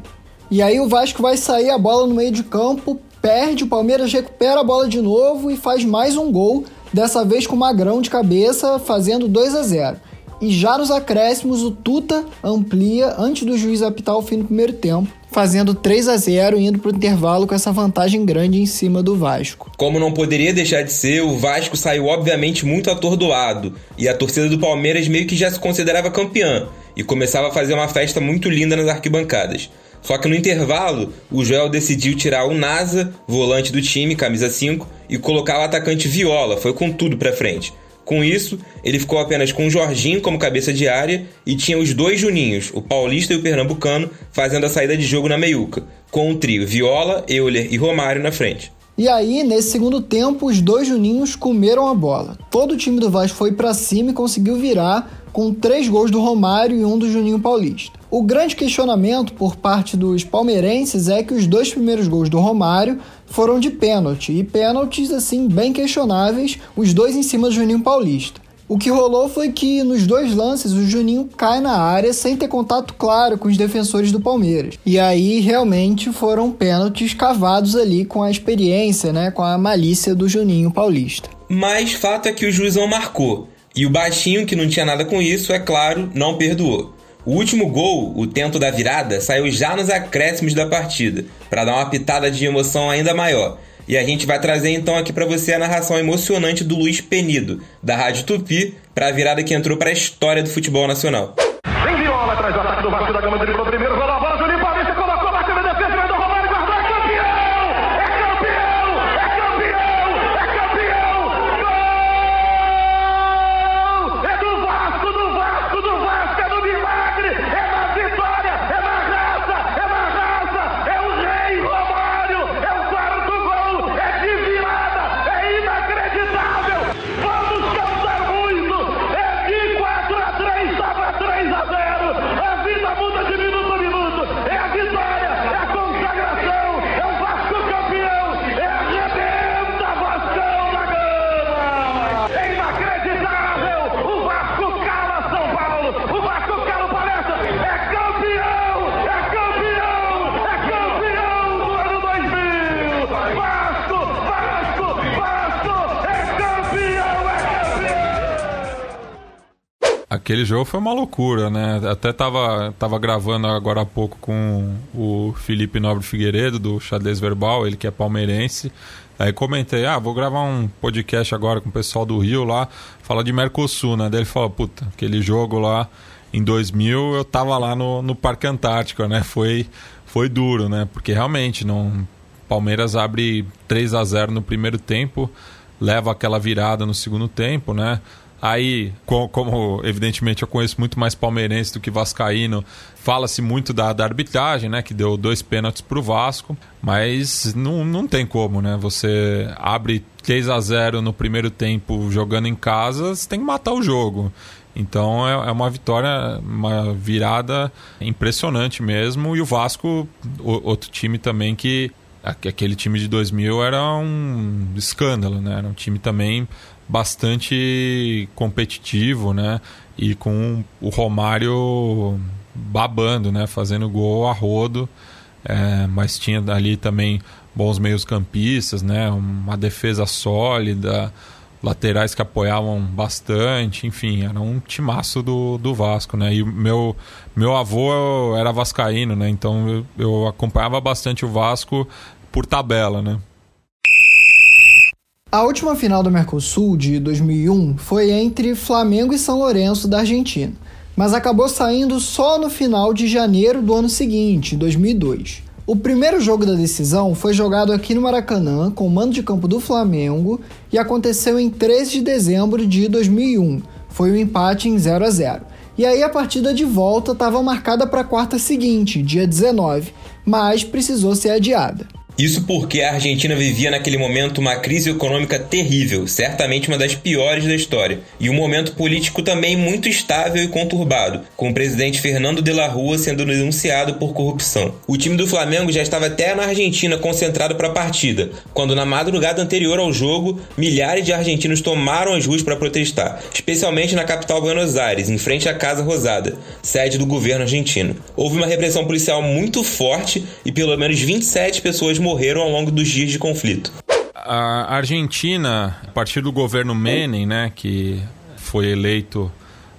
E aí o Vasco vai sair a bola no meio de campo, perde, o Palmeiras recupera a bola de novo e faz mais um gol, dessa vez com Magrão de cabeça, fazendo 2 a 0. E já nos acréscimos, o Tuta amplia antes do juiz apitar o fim do primeiro tempo, fazendo 3 a 0 indo para o intervalo com essa vantagem grande em cima do Vasco. Como não poderia deixar de ser, o Vasco saiu obviamente muito atordoado e a torcida do Palmeiras meio que já se considerava campeã e começava a fazer uma festa muito linda nas arquibancadas. Só que no intervalo, o Joel decidiu tirar o Nasa, volante do time, camisa 5, e colocar o atacante Viola, foi com tudo pra frente. Com isso, ele ficou apenas com o Jorginho como cabeça de área e tinha os dois Juninhos, o paulista e o pernambucano, fazendo a saída de jogo na meiuca, com o trio Viola, Euler e Romário na frente. E aí, nesse segundo tempo, os dois Juninhos comeram a bola. Todo o time do Vasco foi para cima e conseguiu virar com três gols do Romário e um do Juninho Paulista. O grande questionamento por parte dos palmeirenses é que os dois primeiros gols do Romário foram de pênalti, e pênaltis assim bem questionáveis, os dois em cima do Juninho Paulista. O que rolou foi que nos dois lances o Juninho cai na área sem ter contato claro com os defensores do Palmeiras. E aí realmente foram pênaltis cavados ali com a experiência, né, com a malícia do Juninho Paulista. Mas fato é que o juizão marcou. E o baixinho, que não tinha nada com isso, é claro, não perdoou. O último gol, o tento da virada, saiu já nos acréscimos da partida, para dar uma pitada de emoção ainda maior. E a gente vai trazer então aqui para você a narração emocionante do Luiz Penido, da Rádio Tupi, para a virada que entrou para a história do futebol nacional. Vem Viola ataque do Vasco da Gama, Aquele jogo foi uma loucura, né? Até tava, tava gravando agora há pouco com o Felipe Nobre Figueiredo, do Xadrez Verbal, ele que é palmeirense. Aí comentei, ah, vou gravar um podcast agora com o pessoal do Rio lá, falar de Mercosul, né? Daí ele falou, puta, aquele jogo lá em 2000 eu tava lá no, no Parque Antártico, né? Foi, foi duro, né? Porque realmente, não, Palmeiras abre 3 a 0 no primeiro tempo, leva aquela virada no segundo tempo, né? Aí, co- como evidentemente eu conheço muito mais palmeirense do que vascaíno, fala-se muito da, da arbitragem, né? Que deu dois pênaltis pro Vasco, mas não, não tem como, né? Você abre 3 a 0 no primeiro tempo jogando em casa, você tem que matar o jogo. Então é, é uma vitória, uma virada impressionante mesmo. E o Vasco, o- outro time também que aque- aquele time de 2000 era um escândalo, né? Era um time também bastante competitivo, né? E com o Romário babando, né? Fazendo gol a rodo. É, mas tinha ali também bons meios campistas, né? Uma defesa sólida, laterais que apoiavam bastante, enfim, era um timaço do, do Vasco, né? E meu, meu avô era vascaíno, né? Então eu, eu acompanhava bastante o Vasco por tabela, né? A última final do Mercosul de 2001 foi entre Flamengo e São Lourenço da Argentina, mas acabou saindo só no final de janeiro do ano seguinte, 2002. O primeiro jogo da decisão foi jogado aqui no Maracanã, com o mando de campo do Flamengo, e aconteceu em 13 de dezembro de 2001. Foi um empate em 0 a 0. E aí a partida de volta estava marcada para a quarta seguinte, dia 19, mas precisou ser adiada. Isso porque a Argentina vivia naquele momento uma crise econômica terrível, certamente uma das piores da história, e um momento político também muito estável e conturbado, com o presidente Fernando de la Rua sendo denunciado por corrupção. O time do Flamengo já estava até na Argentina concentrado para a partida, quando na madrugada anterior ao jogo, milhares de argentinos tomaram as ruas para protestar, especialmente na capital Buenos Aires, em frente à Casa Rosada, sede do governo argentino. Houve uma repressão policial muito forte e pelo menos 27 pessoas morreram ao longo dos dias de conflito. A Argentina, a partir do governo Menem, né, que foi eleito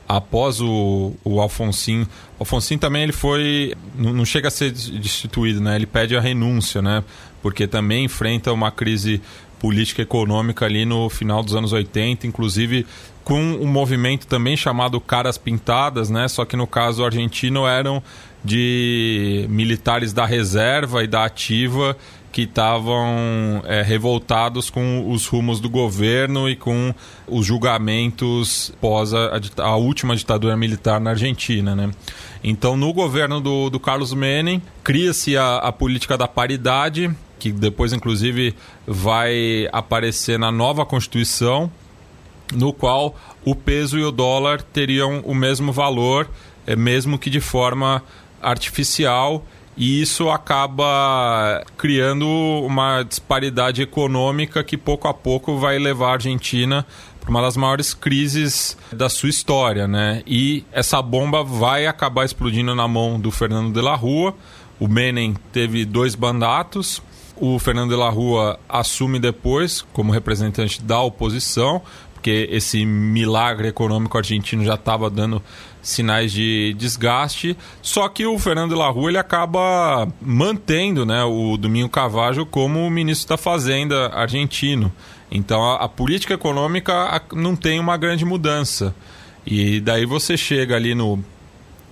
após o, o Alfonsin. O Alfonsin também ele foi. Não, não chega a ser destituído, né? Ele pede a renúncia, né? Porque também enfrenta uma crise política e econômica ali no final dos anos 80, inclusive com um movimento também chamado Caras Pintadas, né? Só que no caso argentino eram de militares da reserva e da ativa que estavam é, revoltados com os rumos do governo e com os julgamentos pós a, a, última ditadura militar na Argentina, né? Então, no governo do, do Carlos Menem, cria-se a, a política da paridade, que depois, inclusive, vai aparecer na nova Constituição, no qual o peso e o dólar teriam o mesmo valor, é, mesmo que de forma artificial, e isso acaba criando uma disparidade econômica que pouco a pouco vai levar a Argentina para uma das maiores crises da sua história, né? E essa bomba vai acabar explodindo na mão do Fernando de la Rua. O Menem teve dois mandatos. O Fernando de la Rua assume depois como representante da oposição, porque esse milagre econômico argentino já estava dando sinais de desgaste. Só que o Fernando la ele acaba mantendo né, o Domingo Cavajo como ministro da Fazenda argentino. Então a, a política econômica não tem uma grande mudança. E daí você chega ali no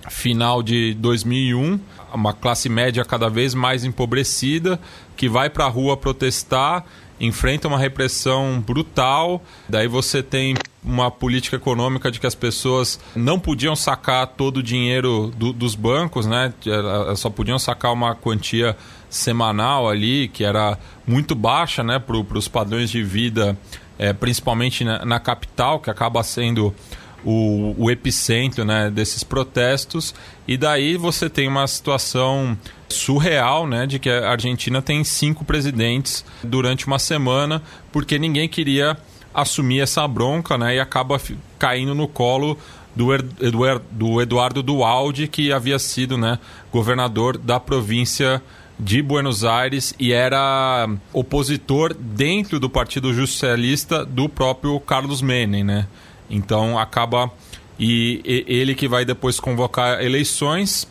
final de 2001, uma classe média cada vez mais empobrecida, que vai para a rua protestar enfrenta uma repressão brutal. Daí você tem uma política econômica de que as pessoas não podiam sacar todo o dinheiro do, dos bancos, né? Elas só podiam sacar uma quantia semanal ali, que era muito baixa, né, para os padrões de vida, é, principalmente na, na capital, que acaba sendo o, o, epicentro né, desses protestos. E daí você tem uma situação surreal, né, de que a Argentina tem cinco presidentes durante uma semana, porque ninguém queria assumir essa bronca, né, e acaba caindo no colo do, do Eduardo Dualde, que havia sido, né, governador da província de Buenos Aires e era opositor dentro do Partido Justicialista do próprio Carlos Menem, né? Então acaba e, e ele que vai depois convocar eleições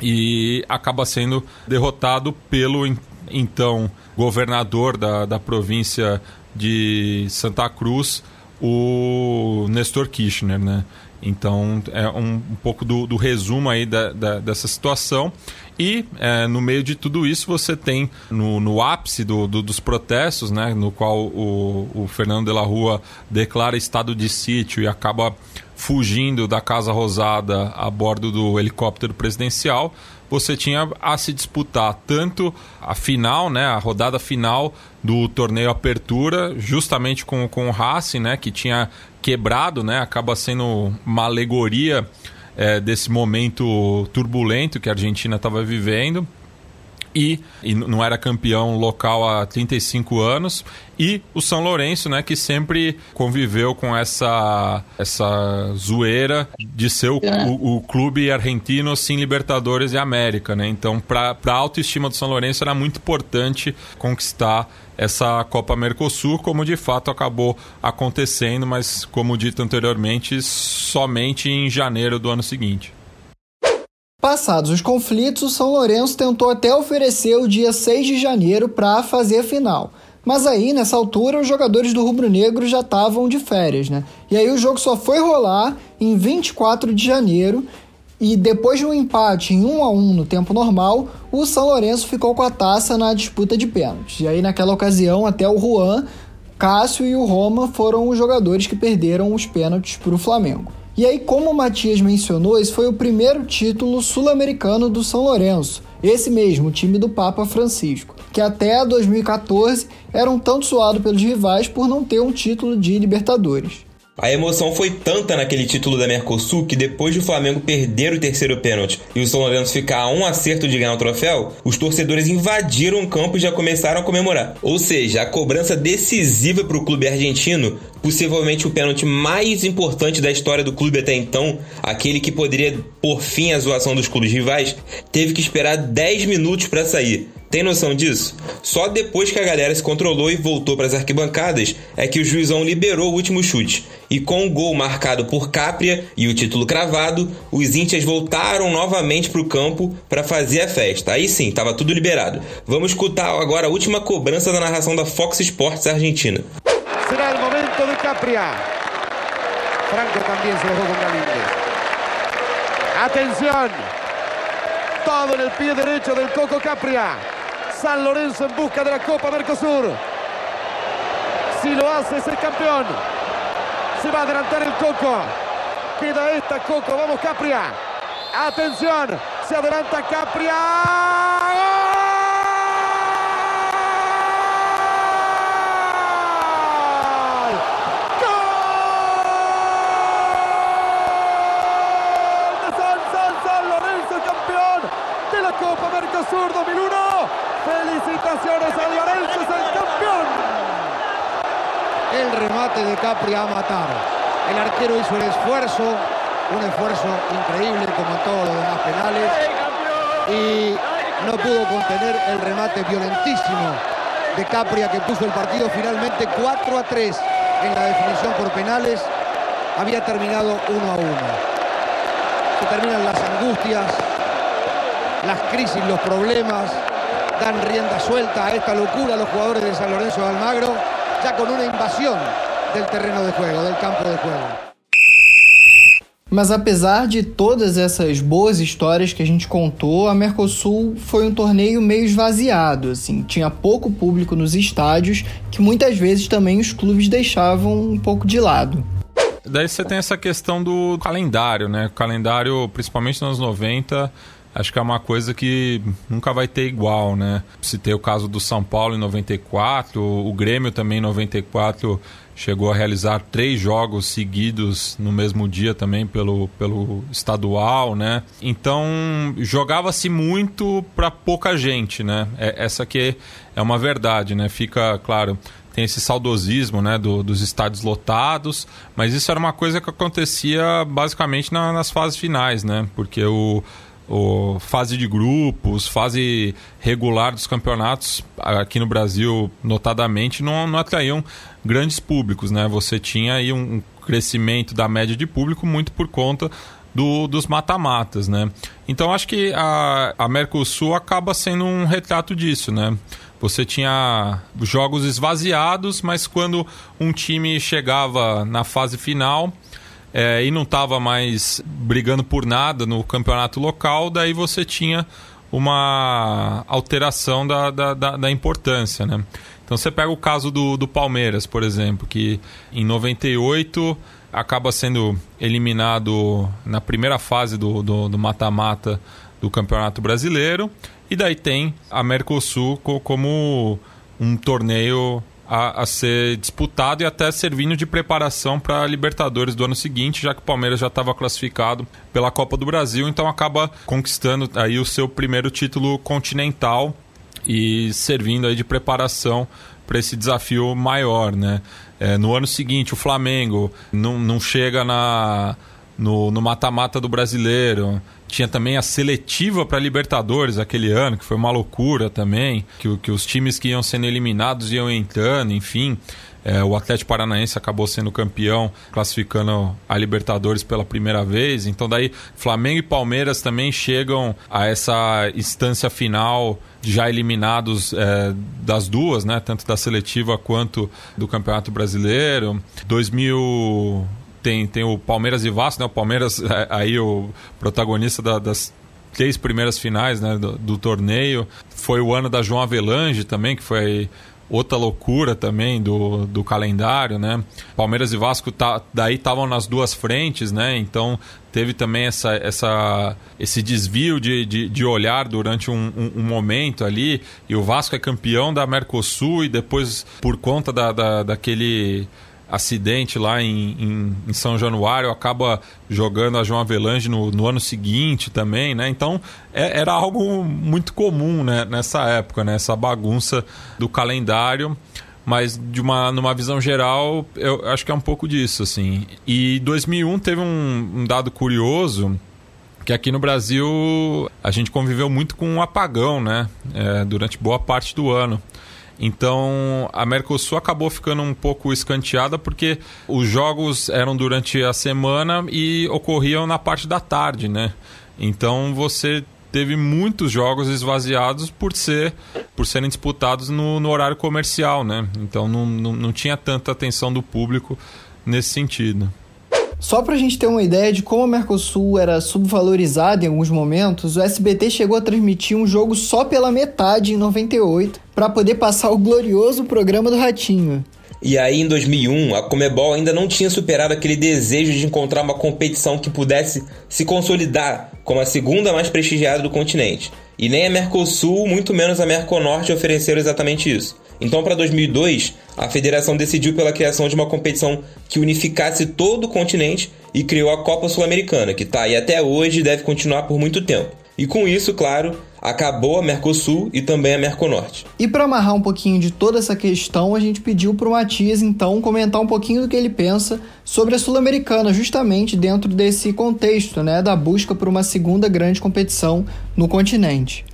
e acaba sendo derrotado pelo então governador da, da província de Santa Cruz, o Nestor Kirchner, né? Então é um, um pouco do, do, resumo aí da, da, dessa situação. E é, no meio de tudo isso você tem no, no ápice do, do, dos protestos, né, no qual o, o Fernando de la Rua declara estado de sítio e acaba fugindo da Casa Rosada a bordo do helicóptero presidencial, você tinha a se disputar tanto a final, né, a rodada final do torneio Apertura, justamente com, com o Racing, né, que tinha quebrado, né, acaba sendo uma alegoria é, desse momento turbulento que a Argentina estava vivendo e, e, não era campeão local há 35 anos e o São Lourenço, né, que sempre conviveu com essa essa zoeira de ser o, é. o, o clube argentino sem Libertadores e América, né? Então, para a autoestima do São Lourenço era muito importante conquistar essa Copa Mercosul, como de fato acabou acontecendo, mas como dito anteriormente, somente em janeiro do ano seguinte. Passados os conflitos, o São Lourenço tentou até oferecer o dia 6 de janeiro para fazer a final. Mas aí, nessa altura, os jogadores do Rubro Negro já estavam de férias, né? E aí o jogo só foi rolar em 24 de janeiro. E depois de um empate em 1 a 1 no tempo normal, o São Lourenço ficou com a taça na disputa de pênaltis. E aí, naquela ocasião, até o Juan, Cássio e o Roma foram os jogadores que perderam os pênaltis para o Flamengo. E aí, como o Matias mencionou, esse foi o primeiro título sul-americano do São Lourenço, esse mesmo, time do Papa Francisco, que até 2014 era um tanto zoado pelos rivais por não ter um título de Libertadores. A emoção foi tanta naquele título da Mercosul que depois de o Flamengo perder o terceiro pênalti e o São Lourenço ficar a um acerto de ganhar o troféu, os torcedores invadiram o campo e já começaram a comemorar. Ou seja, a cobrança decisiva para o clube argentino, possivelmente o pênalti mais importante da história do clube até então, aquele que poderia por fim à zoação dos clubes rivais, teve que esperar 10 minutos para sair. Tem noção disso? Só depois que a galera se controlou e voltou para as arquibancadas é que o juizão liberou o último chute. E com o gol marcado por Capria e o título cravado, os índios voltaram novamente para o campo para fazer a festa. Aí sim, estava tudo liberado. Vamos escutar agora a última cobrança da narração da Fox Sports Argentina. Será o momento de Capria. Franco também se con Galinde. Atención. Todo el pie derecho del Coco Capria. San Lorenzo en busca de la Copa Mercosur. Si lo hace es el campeón. Se va a adelantar el Coco. Queda esta Coco. Vamos Capria. Atención. Se adelanta Capria. San Lorenzo campeón de la Copa Mercosur 2001. Felicitaciones San Lorenzo, es el campeón. El Capri a matar. El arquero hizo el esfuerzo, un esfuerzo increíble como en todos los demás penales. Y no pudo contener el remate violentísimo de Capria que puso el partido finalmente 4 a 3 en la definición por penales. Había terminado 1 a 1 se terminan las angustias, las crisis, los problemas, dan rienda suelta a esta locura los jugadores de San Lorenzo de Almagro, ya con una invasión del terreno de juego, del campo de juego. Mas apesar de todas essas boas histórias que a gente contou, a Mercosul foi um torneio meio esvaziado, assim, tinha pouco público nos estádios, que muitas vezes também os clubes deixavam um pouco de lado. Daí você tem essa questão do calendário, né? O calendário, principalmente nos 90, acho que é uma coisa que nunca vai ter igual, né? Se tem o caso do São Paulo em 94, o Grêmio também em 94 chegou a realizar três jogos seguidos no mesmo dia também pelo, pelo estadual, né? Então jogava-se muito para pouca gente, né? É, essa aqui é uma verdade, né? Fica claro tem esse saudosismo né, do, dos estádios lotados, mas isso era uma coisa que acontecia basicamente na, nas fases finais, né? Porque o, o fase de grupos, fase regular dos campeonatos aqui no Brasil, notadamente, não, não atraíam grandes públicos, né? Você tinha aí um crescimento da média de público muito por conta do, dos mata-matas, né? Então acho que a, a Mercosul acaba sendo um retrato disso, né? Você tinha jogos esvaziados, mas quando um time chegava na fase final é, e não estava mais brigando por nada no campeonato local, daí você tinha uma alteração da, da, da, da importância, né? Então você pega o caso do, do Palmeiras, por exemplo, que em 98 acaba sendo eliminado na primeira fase do mata-mata do, do Campeonato Brasileiro e daí tem a Mercosul como um torneio a, a, ser disputado e até servindo de preparação para a Libertadores do ano seguinte, já que o Palmeiras já estava classificado pela Copa do Brasil, então acaba conquistando aí o seu primeiro título continental e servindo aí de preparação para esse desafio maior, né? É, no ano seguinte, o Flamengo não, não chega na no mata-mata do brasileiro. Tinha também a seletiva para Libertadores aquele ano, que foi uma loucura também, que, que os times que iam sendo eliminados iam entrando, enfim. É, o Atlético Paranaense acabou sendo campeão, classificando a Libertadores pela primeira vez. Então, daí, Flamengo e Palmeiras também chegam a essa instância final, já eliminados é, das duas, né? Tanto da seletiva quanto do Campeonato Brasileiro. 2000 tem, tem o Palmeiras e Vasco, né? O Palmeiras é, aí o protagonista da, das três primeiras finais né, do, do, torneio. Foi o ano da João Avelange também, que foi outra loucura também do, do calendário, né? Palmeiras e Vasco tá, daí estavam nas duas frentes, né? Então teve também essa, essa, esse desvio de, de, de olhar durante um, um, um, momento ali. E o Vasco é campeão da Mercosul e depois, por conta da, da daquele acidente lá em, em, em, São Januário, acaba jogando a João Avelange no, no ano seguinte também, né? Então é, era algo muito comum né? nessa época, né? essa bagunça do calendário. Mas de uma, numa visão geral, eu acho que é um pouco disso, assim. E 2001 teve um, um dado curioso, que aqui no Brasil a gente conviveu muito com um apagão, né? É, durante boa parte do ano. Então a Mercosul acabou ficando um pouco escanteada porque os jogos eram durante a semana e ocorriam na parte da tarde, né? Então você teve muitos jogos esvaziados por ser por serem disputados no, no horário comercial, né? Então não, não, não tinha tanta atenção do público nesse sentido. Só para a gente ter uma ideia de como a Mercosul era subvalorizada em alguns momentos, o SBT chegou a transmitir um jogo só pela metade em 98 para poder passar o glorioso programa do Ratinho. E aí, em 2001, a Comebol ainda não tinha superado aquele desejo de encontrar uma competição que pudesse se consolidar como a segunda mais prestigiada do continente. E nem a Mercosul, muito menos a Merconorte ofereceram exatamente isso. Então, para 2002, a federação decidiu pela criação de uma competição que unificasse todo o continente e criou a Copa Sul-Americana, que está aí até hoje e deve continuar por muito tempo. E com isso, claro, acabou a Mercosul e também a Merconorte. E para amarrar um pouquinho de toda essa questão, a gente pediu para o Matias então comentar um pouquinho do que ele pensa sobre a Sul-Americana, justamente dentro desse contexto, né, da busca por uma segunda grande competição no continente.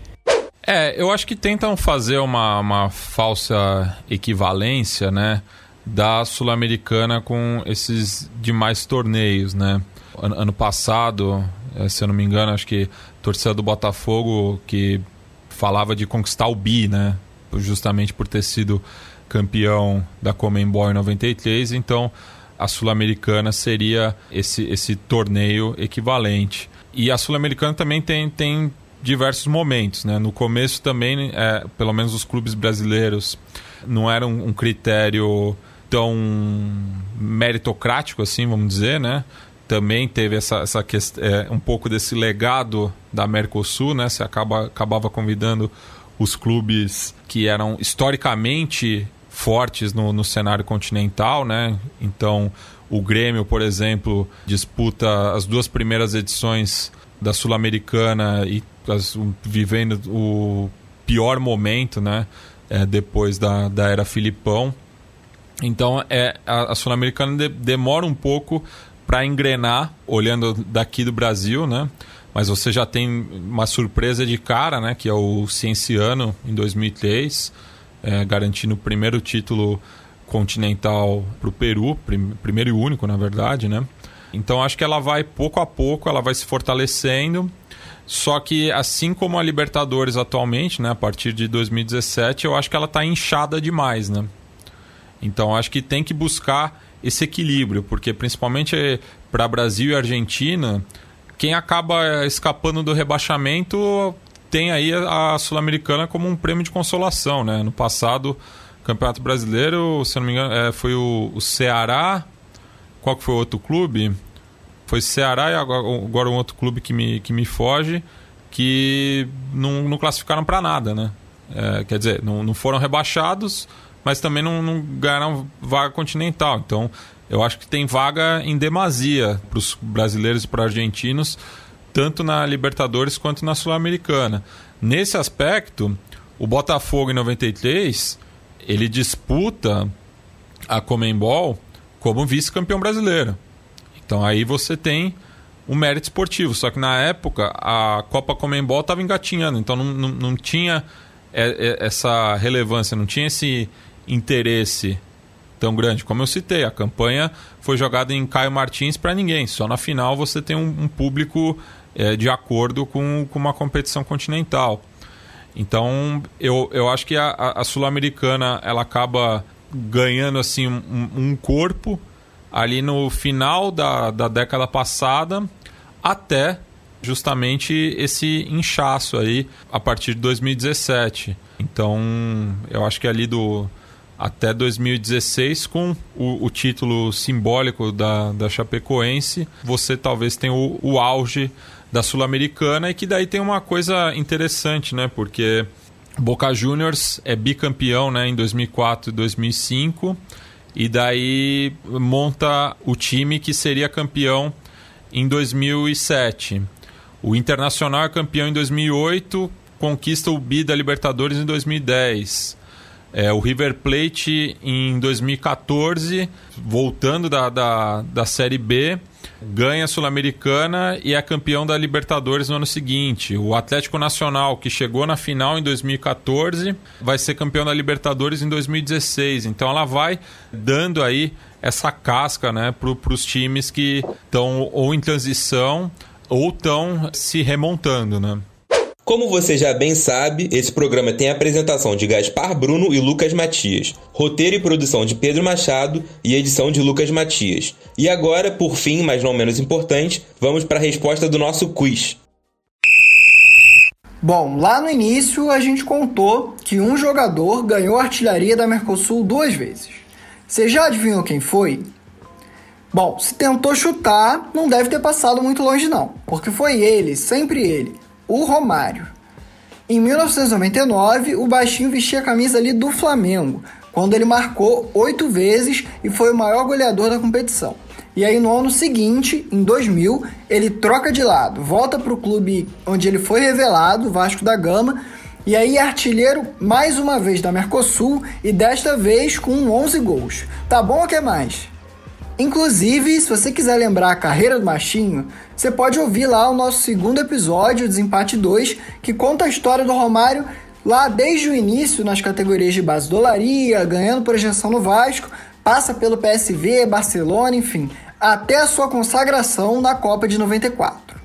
É, eu acho que tentam fazer uma, uma falsa equivalência, né, da Sul-Americana com esses demais torneios, né? Ano, ano passado, eh, se eu não me engano, acho que a torcida do Botafogo que falava de conquistar o bi, né? Justamente por ter sido campeão da Comembol em 93, então a Sul-Americana seria esse, esse torneio equivalente. E a Sul-Americana também tem, tem diversos momentos, né? No começo também, é, pelo menos os clubes brasileiros, não era um, critério tão meritocrático assim, vamos dizer, né? Também teve essa, essa é, um pouco desse legado da Mercosul, né? Você acaba, acabava convidando os clubes que eram historicamente fortes no, no cenário continental, né? Então, o Grêmio, por exemplo, disputa as duas primeiras edições da Sul-Americana e as, vivendo o pior momento, né? É, depois da, da era Filipão. Então é, a, a Sul-Americana de, demora um pouco para engrenar, olhando daqui do Brasil, né? Mas você já tem uma surpresa de cara, né? Que é o Cienciano em 2003, é, garantindo o primeiro título continental para o Peru, prim, primeiro e único, na verdade, né? Então acho que ela vai pouco a pouco, ela vai se fortalecendo. Só que assim como a Libertadores atualmente, né, a partir de 2017, eu acho que ela está inchada demais, né? Então acho que tem que buscar esse equilíbrio, porque principalmente para Brasil e Argentina, quem acaba escapando do rebaixamento tem aí a Sul-Americana como um prêmio de consolação, né? No passado, Campeonato Brasileiro, se não me engano, é, foi o Ceará. Qual que foi o outro clube? Foi Ceará e agora um outro clube que me, que me foge, que não, não classificaram para nada, né? É, quer dizer, não, não foram rebaixados, mas também não, não ganharam vaga continental. Então, eu acho que tem vaga em demasia para os brasileiros e para os argentinos, tanto na Libertadores quanto na Sul-Americana. Nesse aspecto, o Botafogo em 93, ele disputa a Comembol como vice-campeão brasileiro. Então aí você tem um mérito esportivo. Só que na época a Copa Comembol estava engatinhando, então não, não, não tinha é, é, essa relevância, não tinha esse interesse tão grande. Como eu citei, a campanha foi jogada em Caio Martins para ninguém. Só na final você tem um, um público é, de acordo com, com uma competição continental. Então eu, eu acho que a, a Sul-Americana ela acaba ganhando assim um, um corpo ali no final da, da década passada até justamente esse inchaço aí a partir de 2017. Então, eu acho que ali do até 2016, com o, o título simbólico da, da Chapecoense, você talvez tenha o, o auge da Sul-Americana e que daí tem uma coisa interessante, né? Porque Boca Juniors é bicampeão né, em 2004 e 2005 e daí monta o time que seria campeão em 2007. O Internacional é campeão em 2008, conquista o bi da Libertadores em 2010. É, o River Plate em 2014, voltando da, da, da Série B, ganha a Sul-Americana e é campeão da Libertadores no ano seguinte. O Atlético Nacional, que chegou na final em 2014, vai ser campeão da Libertadores em 2016. Então ela vai dando aí essa casca né, para os times que estão ou em transição ou estão se remontando. Né? Como você já bem sabe, esse programa tem a apresentação de Gaspar Bruno e Lucas Matias, roteiro e produção de Pedro Machado e edição de Lucas Matias. E agora, por fim, mas não menos importante, vamos para a resposta do nosso quiz. Bom, lá no início a gente contou que um jogador ganhou a artilharia da Mercosul duas vezes. Você já adivinhou quem foi? Bom, se tentou chutar, não deve ter passado muito longe não, porque foi ele, sempre ele, o Romário. Em 1999, o baixinho vestia a camisa ali do Flamengo, quando ele marcou oito vezes e foi o maior goleador da competição. E aí no ano seguinte, em 2000, ele troca de lado, volta para o clube onde ele foi revelado, Vasco da Gama, e aí é artilheiro mais uma vez da Mercosul e desta vez com 11 gols. Tá bom ou quer mais? Inclusive, se você quiser lembrar a carreira do Machinho, você pode ouvir lá o nosso segundo episódio, Desempate 2, que conta a história do Romário lá desde o início nas categorias de base dolaria, ganhando projeção no Vasco, passa pelo PSV, Barcelona, enfim, até a sua consagração na Copa de 94.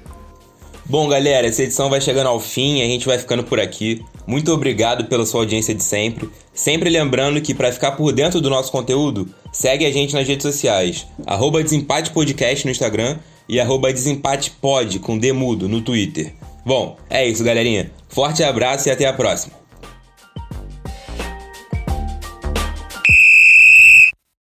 Bom, galera, essa edição vai chegando ao fim a gente vai ficando por aqui. Muito obrigado pela sua audiência de sempre. Sempre lembrando que para ficar por dentro do nosso conteúdo, segue a gente nas redes sociais. Arroba Desempate Podcast no Instagram e arroba Desempatepod com Demudo no Twitter. Bom, é isso, galerinha. Forte abraço e até a próxima.